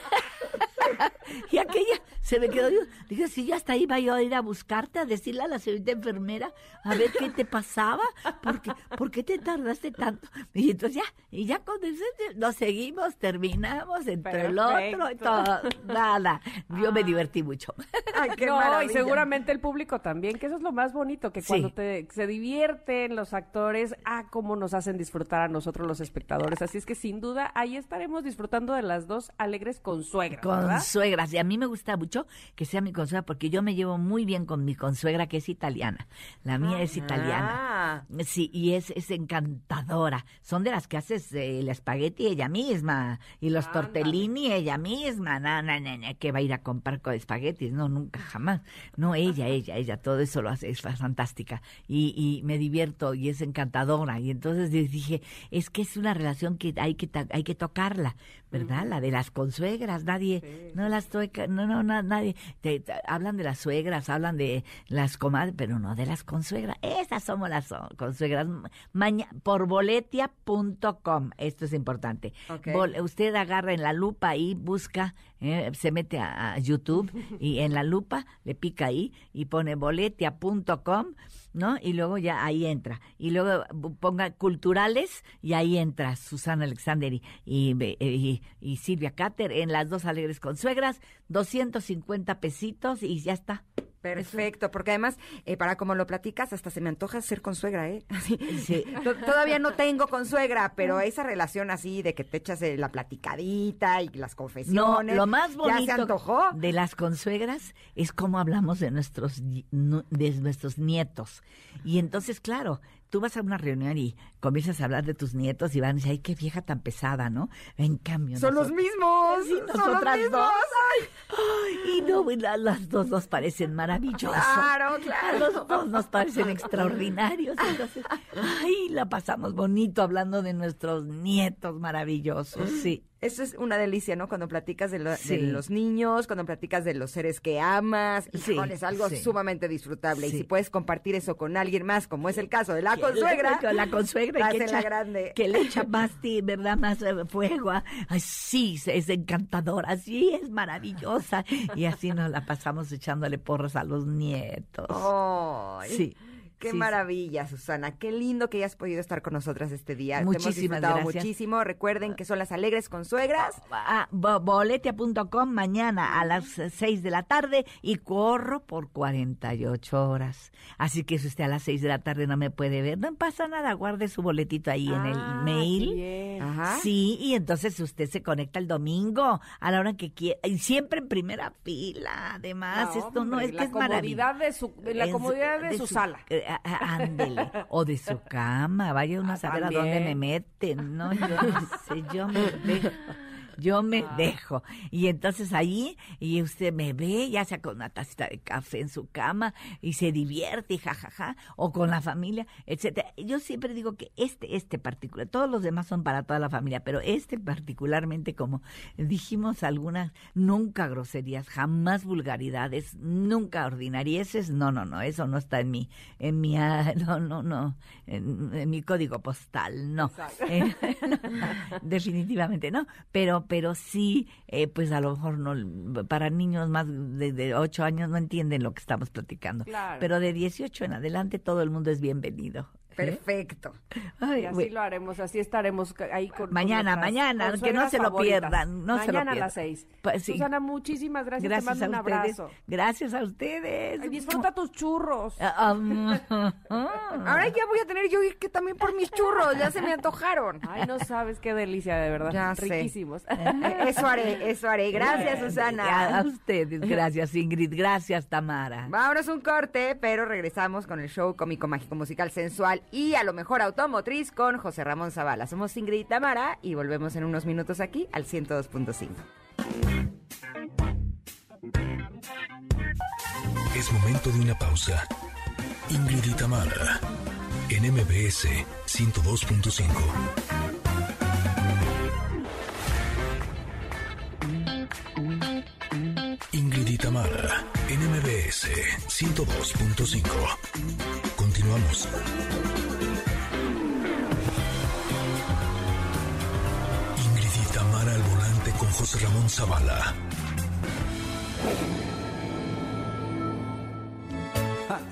y aquella se me quedó. Dije, si ya hasta iba yo a ir a buscarte, a decirle a la señorita enfermera, a ver qué te pasaba, porque, ¿por qué te tardaste tanto? Y entonces ya, y ya con eso nos seguimos, terminamos entre el otro y todo. Nada, yo me divertí mucho. Ay, qué no, y seguramente el público también, que eso es lo más bonito, que cuando te, se divierten los actores, ah, cómo nos hacen disfrutar a nosotros los espectadores. Así es que sin duda ahí estaremos disfrutando de las dos alegres consuegras. Consuegras, y a mí me gusta mucho que sea mi consuegra porque yo me llevo muy bien con mi consuegra que es italiana. La mía es italiana. Ah. Sí, y es, es encantadora. Son de las que haces el espagueti ella misma y los tortellini ella misma. No, no, no, que va a ir a comprar con espaguetis. No, nunca, jamás. No, ella, ella, ella, todo eso lo hace, es fantástica. Y, y me divierto y es encantadora. Y entonces dije, es que es una relación que hay que, hay que tocarla, ¿verdad? La de las consuegras, nadie, no las toca, no, no, nadie, te, hablan de las suegras, hablan de las comadres, pero no de las consuegras. Esas somos las consuegras. por boletia.com, esto es importante. usted agarra en la lupa y busca, eh, se mete a YouTube y en la lupa le pica ahí y pone boletia.com ¿no? Y luego ya ahí entra. Y luego ponga culturales y ahí entra Susana Alexander y, y, y, Silvia Cater en las dos alegres consuegras, 250 pesitos y ya está. Perfecto, porque además, eh, para como lo platicas, hasta se me antoja ser consuegra, ¿eh? Sí. Todavía no tengo consuegra, pero esa relación así de que te echas eh, la platicadita y las confesiones. No, lo más bonito de las consuegras es cómo hablamos de nuestros, de nuestros nietos. Y entonces, claro, tú vas a una reunión y comienzas a hablar de tus nietos y van a decir, ay, qué vieja tan pesada, ¿no? En cambio... Son los mismos. son los mismos. Ay. Y no, las dos nos parecen maravillosos. Claro, claro. Los dos nos parecen extraordinarios. Entonces, ay, la pasamos bonito hablando de nuestros nietos maravillosos, sí. Eso es una delicia, ¿no? Cuando platicas de, los niños, cuando platicas de los seres que amas, sí, es algo sumamente disfrutable. Y si puedes compartir eso con alguien más, como es el caso de la consuegra, la consuegra que, echa, grande. que le echa más, ¿verdad? Más eh, fuego. Ay, sí, es encantadora, sí, es maravillosa. Y así nos la pasamos echándole porras a los nietos. sí. Qué maravilla, Susana. Qué lindo que hayas podido estar con nosotras este día. Muchísimas Te hemos muchísimo. Recuerden que son las alegres con suegras. Ah, boletia.com mañana a las 6 de la tarde y corro por 48 horas. Así que si usted a las 6 de la tarde no me puede ver, no pasa nada. Guarde su boletito ahí en el ah, mail. Ajá. Sí, y entonces usted se conecta el domingo a la hora que quiera. Y siempre en primera fila. Además, esto no es que es comodidad de su, la comodidad de, su, sala. Eh, ándele, o de su cama, vaya uno a saber a dónde me meten, ¿no? Yo no sé, yo me dejo yo me ah. dejo. Y entonces ahí, y usted me ve, ya sea con una tacita de café en su cama, y se divierte, y jajaja, o con la familia, etcétera. Yo siempre digo que este, este particular, todos los demás son para toda la familia, pero este particularmente, como dijimos algunas, nunca groserías, jamás vulgaridades, nunca ordinarieses, no, no, no, eso no está en mi, en mi, ah, no, no, no, en, mi código postal, no. definitivamente no, pero pero sí, eh, pues a lo mejor no, para niños más de, de 8 años no entienden lo que estamos platicando. Pero de 18 en adelante todo el mundo es bienvenido. Perfecto. y así lo haremos, así estaremos ahí con Mañana, mañana, que no se lo pierdan. No mañana a las seis. Pues, Susana, muchísimas gracias. Gracias te mando a un abrazo. Gracias a ustedes. disfruta tus churros. Ah, um, Ahora ya voy a tener yo que también por mis churros, ya se me antojaron. Ay, no sabes qué delicia, de verdad. Ya Riquísimos. Eso haré, eso haré. Gracias, Susana. A, ustedes, gracias, Ingrid. Gracias, Tamara. Vámonos un corte, pero regresamos con el show cómico, mágico, musical, sensual y a lo mejor automotriz con José Ramón Zavala. Somos Ingrid y Tamara y volvemos en unos minutos aquí al 102.5. Es momento de una pausa. Ingrid y en MBS 102.5. Ingrid y Tamara en MBS 102.5. Continuamos. Ingrid y Tamara al volante con José Ramón Zavala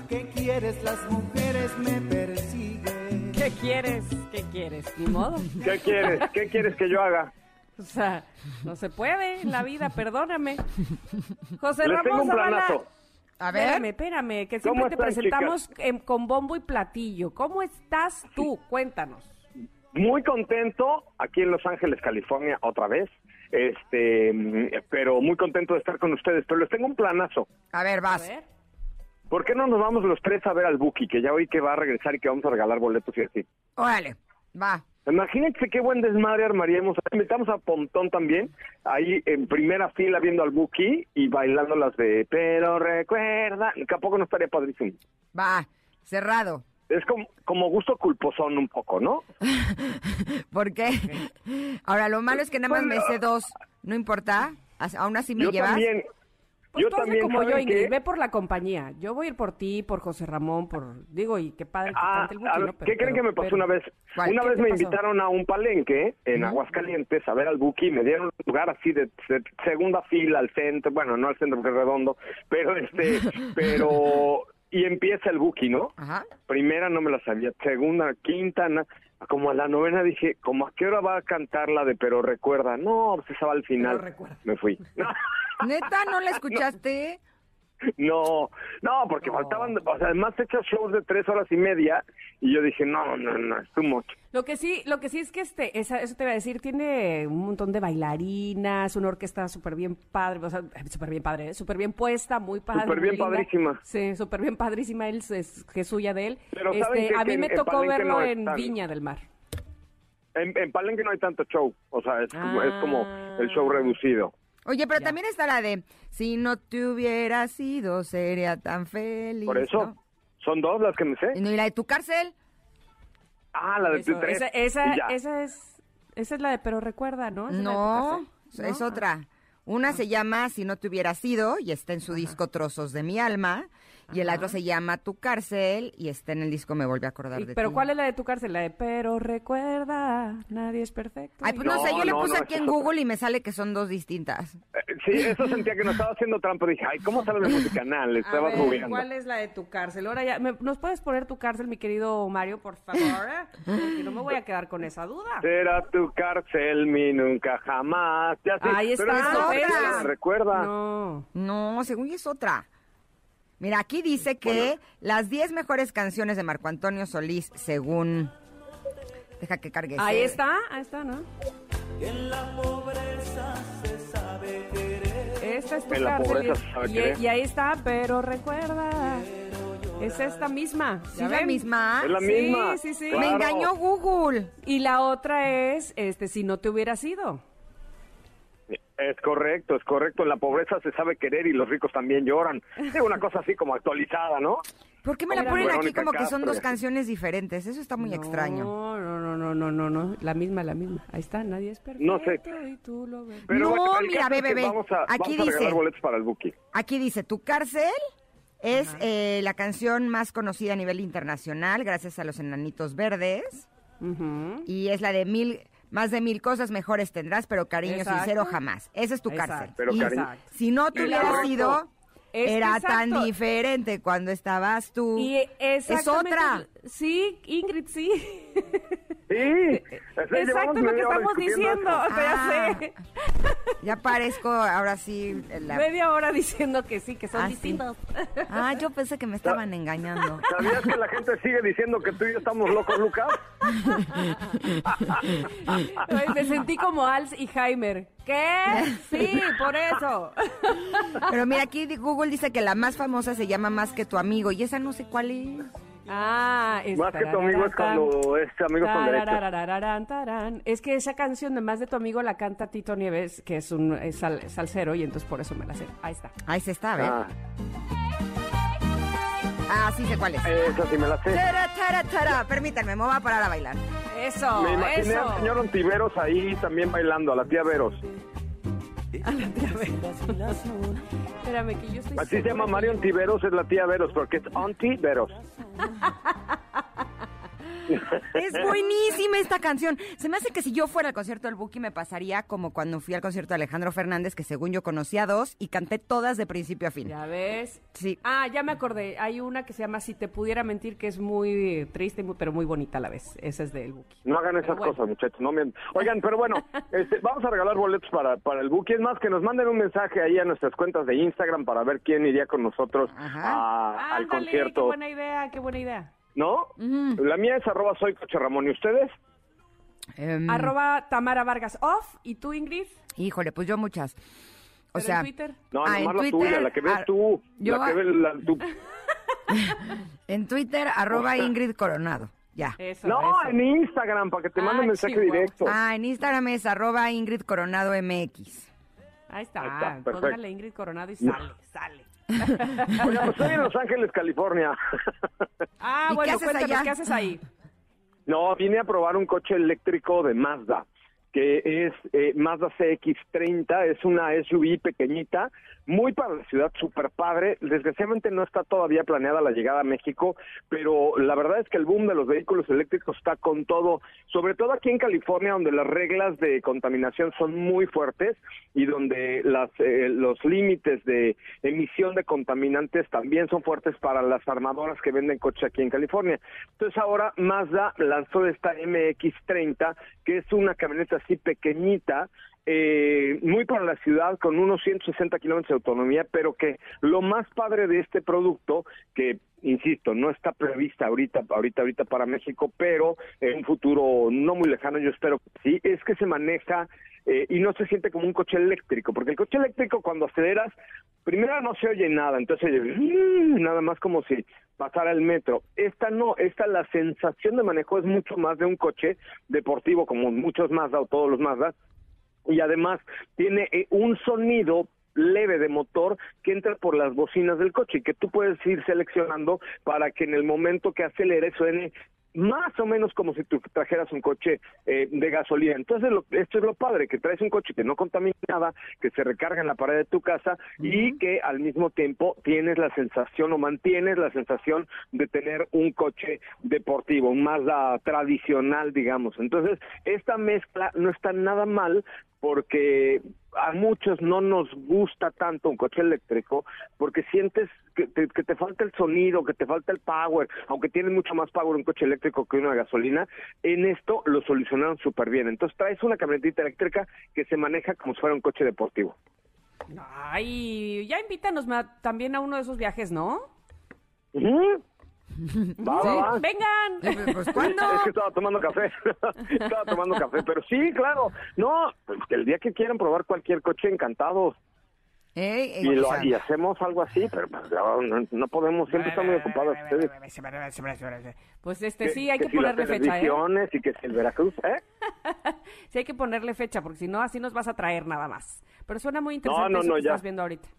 ¿Qué quieres? Las mujeres me persiguen. ¿Qué quieres? ¿Qué quieres? Ni modo. ¿Qué quieres? ¿Qué quieres que yo haga? O sea, no se puede en la vida, perdóname. José Les tengo Ramón un Zavala. A ver. Espérame, espérame, que ¿Cómo siempre te están, presentamos em, con bombo y platillo. ¿Cómo estás tú? Cuéntanos. Muy contento aquí en Los Ángeles, California, otra vez. Este, mm, pero muy contento de estar con ustedes. Pero les tengo un planazo. A ver, A vas. ver. ¿Por qué no nos vamos los tres a ver al Buki? Que ya oí que va a regresar y que vamos a regalar boletos y así. Órale, va. Imagínense qué buen desmadre armaríamos. Invitamos a Pontón también, ahí en primera fila viendo al Buki y bailando las de Pero recuerda, que a poco no estaría padrísimo. Va, cerrado. Es como, como gusto culposón un poco, ¿no? ¿Por qué? Ahora, lo malo es que nada más me sé dos. ¿No importa? ¿Aún así me Yo llevas? también, Pues yo tú también, como yo, ¿saben Ingrid, qué? ve por la compañía. Yo voy a ir por ti, por José Ramón, por... Digo, y qué padre que Ah, el a ver, ¿no? Pero- ¿Qué creen pero- que me pasó pero- una vez? ¿Cuál? Una ¿Qué vez me pasó? invitaron a un palenque en Aguascalientes a ver al Buki, me dieron un lugar así de, de segunda fila al centro, bueno, no al centro porque es redondo, pero este, pero y empieza el Buki, ¿no? Ajá. Primera no me la sabía, segunda, quinta, na- como a la novena dije, ¿como a qué hora va a cantar la de Pero recuerda? No, pues esa va al final. Me fui. ¿Neta no la escuchaste? No, no, porque faltaban, o sea, además hechas shows de tres horas y media y yo dije, no, no, no, es too much. Lo que sí, lo que sí es que este, esa- eso te iba a decir, tiene un montón de bailarinas, una orquesta súper bien padre, o sea, súper bien padre, ¿eh? súper bien puesta, muy padre. Súper bien padrísima. Sí, súper bien padrísima, él es, que es suya de él. Pero ¿saben este, qué? a Que mí me tocó verlo no en tan- Viña del Mar. En, en Palenque no hay tanto show, o sea, es, como, es como el show Ah. reducido. Oye, pero también está la de Si no te hubiera sido, sería tan feliz. Por eso, ¿no? son dos las que me sé. Y no, y la de tu cárcel. Ah, la de Eso, tres. esa, esa, ya. esa es, esa es la de Pero Recuerda, ¿no? ¿Esa es la de tu No, es ¿No? otra. Una se llama Si no te hubiera sido y está en su disco Trozos de mi alma. Y el otro se llama Tu cárcel y está en el disco Me vuelve a acordar de pero ti. ¿cuál es la de tu cárcel? La de Pero Recuerda, nadie es perfecto. Ay, pues no, No, sé, yo le puse no, aquí en es. Google y me sale que son dos distintas. Eh, Sí, eso sentía que no estaba haciendo trampa. Dije, ay, ¿cómo sale musicanal? A Estaba ver, googleando. ¿cuál es la de tu cárcel? Ahora ya, ¿me- ¿nos puedes poner tu cárcel, mi querido Mario, por favor? Porque no me voy a quedar con esa duda. Será tu cárcel, mi nunca jamás. Ya sé, Ahí pero está, esa ¿ves? otra, recuerda. No. No, según es otra. Mira, aquí dice que las 10 mejores canciones de Marco Antonio Solís, según... Deja que cargue. Ahí ese. está, ahí está, ¿no? En la pobreza se sabe querer. Esta es tu En la cárcel. pobreza y- se sabe y, querer. y ahí está, pero recuerda. Es esta misma. ¿Sí ¿ya es la ven? misma? Es la Sí, misma. sí, sí. Me Claro. engañó Google. Y la otra es, este, si no te hubiera sido. Es correcto, es correcto. En la pobreza se sabe querer y los ricos también lloran. Es una cosa así como actualizada, ¿no? ¿Por qué me la ponen aquí como que son dos canciones diferentes? Eso está muy no, extraño. No, no, no, no, no, no. La misma, la misma. Ahí está, nadie es perfecto. No sé. Y tú lo ves. Pero No, bueno, mira, ve, ve, ve. Vamos a, Aquí vamos a dice- regalar boletos para el Buki. Aquí dice, Tu cárcel es eh, la canción más conocida a nivel internacional gracias a los enanitos verdes. Y es la de mil, más de mil cosas mejores tendrás, pero cariño Exacto. sincero jamás. Esa es tu Exacto. cárcel. Pero y si no te Y la hubiera otra- sido, Es que era exacto. tan diferente cuando estabas tú. Y es otra. Sí, Ingrid, sí. Sí. Exacto Llevamos lo que estamos diciendo. eso. Ya Ah. sé. Ya parezco ahora sí. la- Media hora diciendo que sí, que son Ah, sí. distintos. Ah, yo pensé que me estaban engañando. ¿Sabías que la gente sigue diciendo que tú y yo estamos locos, Lucas? Me sentí como Als y Heimer. ¿Qué? Sí, por eso. Pero mira, aquí Google dice que la más famosa se llama Más que tu amigo. Y esa no sé cuál es. Ah, es Más que tu amigo es cuando es amigos con tarán. Es que esa canción de Más de tu amigo la canta Tito Nieves, que es un es sal- salsero, y entonces por eso me la sé. Ahí está. Ahí se está, a ver. Ah, Ah, sí sé cuál es. esa sí me la sé. Tara, tara, tara. Permítanme, me voy a parar a bailar. Eso, Me imaginé eso. al señor Ontiveros ahí también bailando, a la tía Veros. Espérame, que yo estoy Así se llama que Mario yo- Ontiveros, es la tía Veros, porque es Ontiveros. Es buenísima esta canción. Se me hace que si yo fuera al concierto del Buki me pasaría como cuando fui al concierto de Alejandro Fernández, que según yo conocía dos y canté todas de principio a fin. ¿Ya ves? Sí. Ah, ya me acordé. Hay una que se llama Si te pudiera mentir, que es muy triste, muy- pero muy bonita a la vez. Esa es del Buki. No hagan esas bueno. cosas, muchachos. No mientan. Oigan, pero bueno, este, vamos a regalar boletos para, para el Buki. Es más, que nos manden un mensaje ahí a nuestras cuentas de Instagram para ver quién iría con nosotros a- al Ándale, concierto. Qué buena idea, qué buena idea. ¿No? La mía es arroba soy Coche Ramón. ¿Y ustedes? Em, Arroba Tamara Vargas Off. ¿Y tú, Ingrid? Híjole, pues yo muchas. O ¿Pero sea, en Twitter? No, Ah, en la Twitter, tuya, la que ves tú. yo la que ves la, tu- en Twitter, arroba Ingrid Coronado. Ya. Eso, No, eso. en Instagram, para que te mande Ay, mensaje chihuahua. directo. Ah, en Instagram es arroba Ingrid Coronado MX. Ahí está. Ahí está, perfecto. Póngale Ingrid Coronado y sale, sale. Oiga, pues estoy en Los Ángeles, California. Ah, ¿Y qué bueno, haces cuéntanos, allá? ¿qué haces ahí? No, vine a probar un coche eléctrico de Mazda, que es eh, Mazda CX-30, es una SUV pequeñita, muy para la ciudad, súper padre. Desgraciadamente no está todavía planeada la llegada a México, pero la verdad es que el boom de los vehículos eléctricos está con todo, sobre todo aquí en California, donde las reglas de contaminación son muy fuertes y donde las, eh, los límites de emisión de contaminantes también son fuertes para las armadoras que venden coches aquí en California. Entonces ahora Mazda lanzó esta MX30, que es una camioneta así pequeñita, eh, muy para la ciudad, con unos 160 kilómetros de autonomía, pero que lo más padre de este producto, que insisto, no está prevista ahorita, ahorita, ahorita para México, pero en un futuro no muy lejano, yo espero que sí, es que se maneja eh, y no se siente como un coche eléctrico, porque el coche eléctrico cuando aceleras, primero no se oye nada, entonces "Mm", nada más como si pasara el metro. Esta no, esta la sensación de manejo es mucho más de un coche deportivo, como muchos Mazda o todos los Mazda, y además tiene eh, un sonido leve de motor que entra por las bocinas del coche y que tú puedes ir seleccionando para que en el momento que acelere suene más o menos como si tú trajeras un coche eh, de gasolina. Entonces, lo- esto es lo padre, que traes un coche que no contamina nada, que se recarga en la pared de tu casa y que al mismo tiempo tienes la sensación o mantienes la sensación de tener un coche deportivo, un Mazda tradicional, digamos. Entonces, esta mezcla no está nada mal porque a muchos no nos gusta tanto un coche eléctrico porque sientes que te, que te falta el sonido, que te falta el power, aunque tiene mucho más power un coche eléctrico que de gasolina, en esto lo solucionaron súper bien. Entonces traes una camionetita eléctrica que se maneja como si fuera un coche deportivo. Ay, ya invítanos ma- también a uno de esos viajes, ¿no? Ujú. Va, va, va. Vengan. Pues, ¿cuándo? Es que estaba tomando café. estaba tomando café, pero sí, claro. No, pues, que el día que quieran probar cualquier coche, encantados. Ey, ey, Y, lo, y hacemos algo así, pero pues, no, no- podemos, siempre están muy ocupados ustedes. Pues este sí, hay que, si las ponerle fecha, ¿eh? y que si el Veracruz, ¿eh? Sí hay que ponerle fecha, porque si no, así nos vas a traer nada más. Pero suena muy interesante no, eso no, que ya. estás viendo ahorita.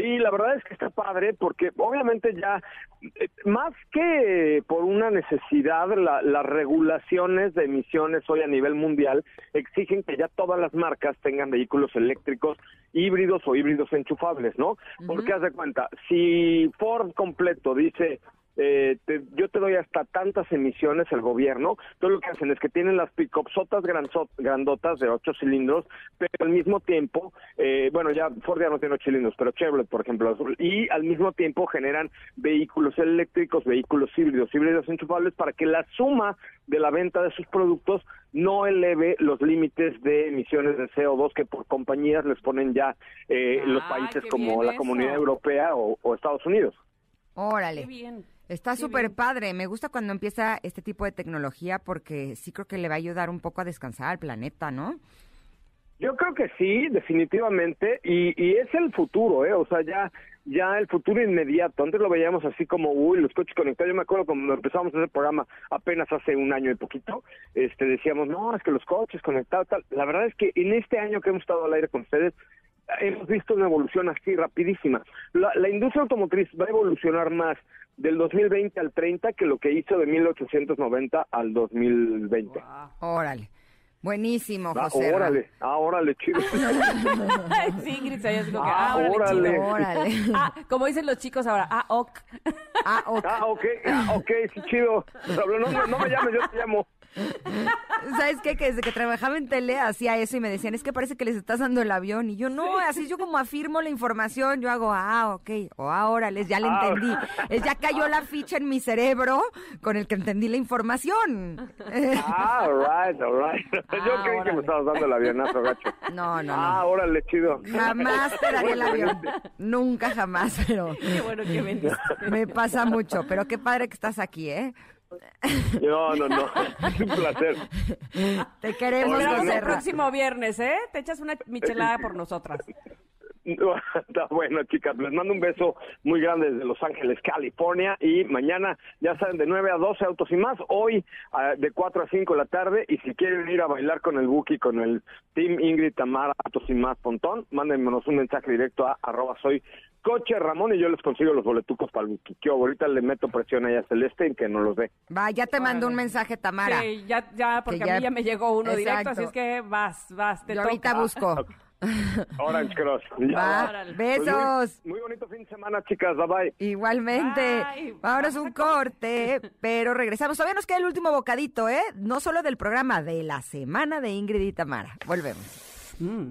Sí, la verdad es que está padre porque obviamente ya, eh, más que por una necesidad, la- las regulaciones de emisiones hoy a nivel mundial exigen que ya todas las marcas tengan vehículos eléctricos híbridos o híbridos enchufables, ¿no? Porque haz de cuenta, si Ford completo dice... eh, te- yo te doy hasta tantas emisiones el gobierno. Todo lo que hacen es que tienen las pick-upsotas granzo- grandotas de ocho cilindros, pero al mismo tiempo, eh, bueno, ya Ford ya no tiene ocho cilindros, pero Chevrolet, por ejemplo, y al mismo tiempo generan vehículos eléctricos, vehículos híbridos, híbridos enchufables, para que la suma de la venta de sus productos no eleve los límites de emisiones de CO2 que por compañías les ponen ya eh, los Ay, países como la eso. Comunidad Europea o- o Estados Unidos. Órale. Qué bien. Está súper padre. Me gusta cuando empieza este tipo de tecnología porque sí creo que le va a ayudar un poco a descansar al planeta, ¿no? Yo creo que sí, definitivamente, y, y es el futuro, ¿eh? O sea, ya, ya el futuro inmediato. Antes lo veíamos así como, uy, los coches conectados. Yo me acuerdo cuando empezamos ese programa apenas hace un año y poquito, este, decíamos, no, es que los coches conectados, tal. La verdad es que en este año que hemos estado al aire con ustedes, hemos visto una evolución así rapidísima. La, la industria automotriz va a evolucionar más del 2020 al 30 que lo que hizo de 1890 al 2020. Órale. Buenísimo, Ah, José. Ra. órale, ah, órale, chido. sí, Ingrid, así como que, Ah, ah, órale, órale. chido. Órale. Ah, como dicen los chicos ahora, ah, ok. Ah, ok. Ah, ok, ah, ok, sí, chido. No, no, no me llames, yo te llamo. ¿Sabes qué? Que desde que trabajaba en tele hacía eso y me decían, es que parece que les estás dando el avión. Y yo, no, así yo como afirmo la información, yo hago, ah, ok, o ahora les ya le Ah. entendí. Es ya cayó la ficha en mi cerebro con el que entendí la información. Ah, all right, all right. Yo Ah, creí que me estabas dando el avionazo, gacho. No, no, Ah, no. órale, chido. Jamás te daría el avión. Nunca jamás, pero Qué bueno que veniste. me pasa mucho. Pero qué padre que estás aquí, ¿eh? No, no, no. Es un placer. Te queremos, Esperamos José el próximo viernes, ¿eh? Te echas una michelada por nosotras. No, Está bueno, chicas. Les mando un beso muy grande desde Los Ángeles, California. Y mañana, ya saben, de 9 a 12 autos y más. Hoy, ah, de 4 a 5 de la tarde. Y si quieren ir a bailar con el Buki, con el Team Ingrid Tamara Autos y más Pontón, mándennos un mensaje directo a arroba soy coche Ramón y yo les consigo los boletucos para el. Que ahorita le meto presión a Celeste en que no los dé. Va, ya te mandó un mensaje, Tamara. Sí, ya, ya, porque Que ya- a mí ya me llegó uno directo, así es que vas, vas, te Yo ahorita toca. busco. Orange Cross. Ya Va. Pues muy- besos. muy bonito fin de semana, chicas. Bye bye. Igualmente. Bye. Vámonos un corte, pero regresamos. Todavía nos queda el último bocadito, ¿eh? No solo del programa, de la semana de Ingrid y Tamara. Volvemos. Mm.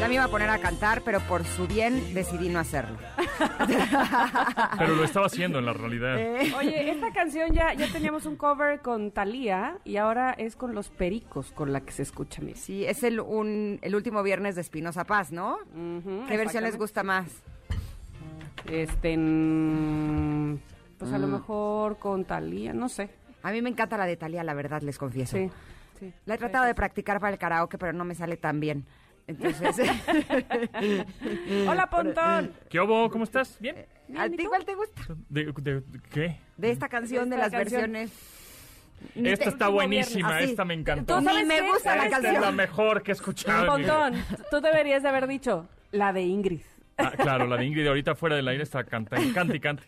Ya me iba a poner a cantar, pero por su bien decidí no hacerlo. Pero lo estaba haciendo en la realidad. Eh, Oye, esta canción ya, ya teníamos un cover con Thalía y ahora es con los pericos con la que se escucha, Miss. Sí, es el, un, el último viernes de Espinosa Paz, ¿no? ¿Qué versión les gusta más? Este, mm, pues a lo Mm. mejor con Thalía, no sé. A mí me encanta la de Talía, la verdad, les confieso. Sí, sí. La he tratado de practicar para el karaoke, pero no me sale tan bien. Entonces, Hola, Pontón. ¿Qué hubo? ¿Cómo estás? ¿Bien? ¿a ti cuál te gusta? ¿De, de- de qué? De esta canción, de, esta las canción. versiones. Esta está buenísima. Así. esta me encantó. ¿Tú Ni sabes me qué? gusta la ¿Sabes Esta es canción. la mejor que he escuchado. Pontón, tú deberías de haber dicho la de Ingrid. Ah, claro, la de Ingrid ahorita fuera del aire está cantando, cante y cante.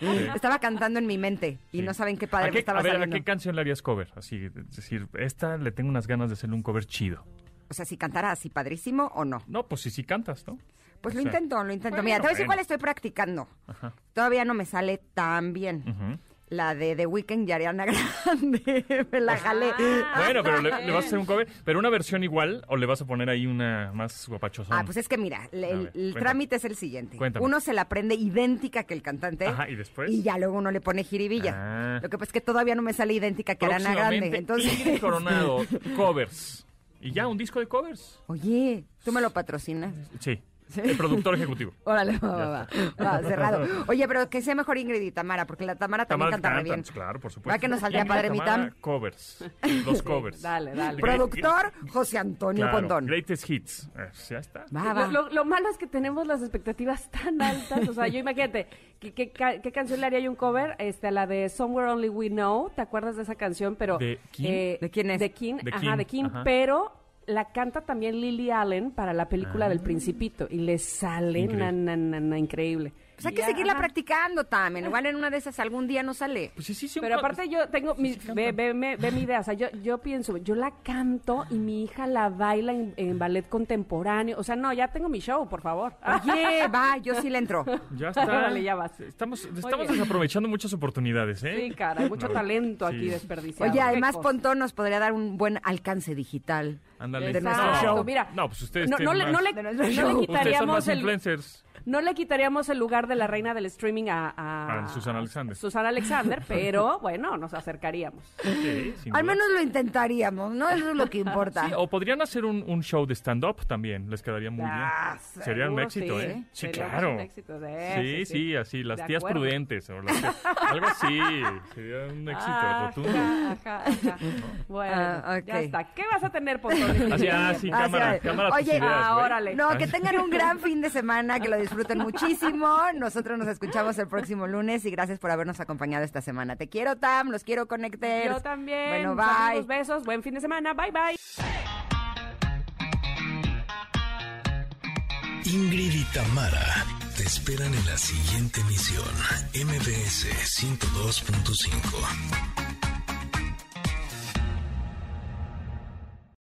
Sí. Estaba cantando en mi mente y Sí. no saben qué ¿A padre me qué, estaba a ver, ¿a qué canción le harías cover? Así, es decir, esta le tengo unas ganas de hacerle un cover chido. O sea, si cantara así padrísimo o no. No, pues sí, sí cantas, ¿no? Pues O lo sea, intento, lo intento. bueno, Mira, te voy a decir cuál estoy practicando. Ajá. Todavía no me sale tan bien. La de The Weeknd y Ariana Grande. me la jalé. Bueno, pero le, le vas a hacer un cover, pero una versión igual o le vas a poner ahí una más guapachosa. Ah, pues es que mira, le- el, el trámite es el siguiente. Cuéntame. Uno se la aprende idéntica que el cantante. Ajá, ¿y después? Y ya luego uno le pone jiribilla. Ah. Lo que pasa es que todavía no me sale idéntica que Ariana Grande. Entonces, Coronado, covers. Y ya, un disco de covers. Oye, ¿tú me lo patrocinas? Sí, el productor ejecutivo. Órale, va, va, va. Va, cerrado. Oye, pero que sea mejor Ingrid y Tamara, porque la Tamara también Tamara canta bien. claro, por supuesto. ¿Va que nos saldría Ingrid padre mi Tam? Covers, los covers. Dale, dale. Productor, José Antonio claro, Pontón. Greatest Hits. Eh, ya está. Va, va. Lo, lo- lo malo es que tenemos las expectativas tan altas. O sea, yo imagínate, ¿qué, qué, ca- qué canción le haría yo un cover? Este, la de Somewhere Only We Know. ¿Te acuerdas de esa canción? Pero, ¿De quién? eh, ¿De quién es? De King, De ajá, King, de King. ajá. Pero la canta también Lily Allen para la película del Principito. Y le sale Increíble. na, na, na, increíble. Pues hay que ya, seguirla ajá. practicando también. Igual en una de esas algún día no sale. Pues sí, sí, sí. Pero aparte yo tengo, mi, ve, ve- mi idea, o sea, yo, yo pienso, yo la canto y mi hija la baila en, en ballet contemporáneo, o sea, no, ya tengo mi show, por favor. Oye, va, yo sí le entro. Ya está. Órale, ya vas. Estamos, estamos desaprovechando muchas oportunidades, ¿eh? Sí, cara, hay mucho No, talento aquí desperdiciado. Oye, además. Pontón nos podría dar un buen alcance digital. Ándale. de nuestro show. mira. No, pues ustedes no, le, no le, no le show. Ustedes son quitaríamos el... No le quitaríamos el lugar de la reina del streaming a, a, A Susana Alexander. Susana Alexander, pero bueno, nos acercaríamos. Al menos lo intentaríamos, ¿no? Eso es lo que importa. Sí, o podrían hacer un, un show de stand-up también, les quedaría muy Ah, bien. Sería un éxito, sí. ¿eh? Sí, Sería claro. un éxito, sí, sí, sí, sí, sí. así, las De tías acuerdo. prudentes, o las tías- algo así, sería un éxito Ah, rotundo. Ajá, ajá, ajá. Bueno, Ah, ya está. ¿Qué vas a tener? Así, ah, sí, Ah, cámara, cámara tus Oye, ideas, ah, órale. No, que tengan un gran fin de semana, que lo disfruten muchísimo. Nosotros nos escuchamos el próximo lunes y gracias por habernos acompañado esta semana. Te quiero, Tam, los quiero, Connecters. Yo también. Bueno, bye. Saludos, besos, buen fin de semana. Bye, bye. Ingrid y Tamara te esperan en la siguiente emisión, MBS 102.5.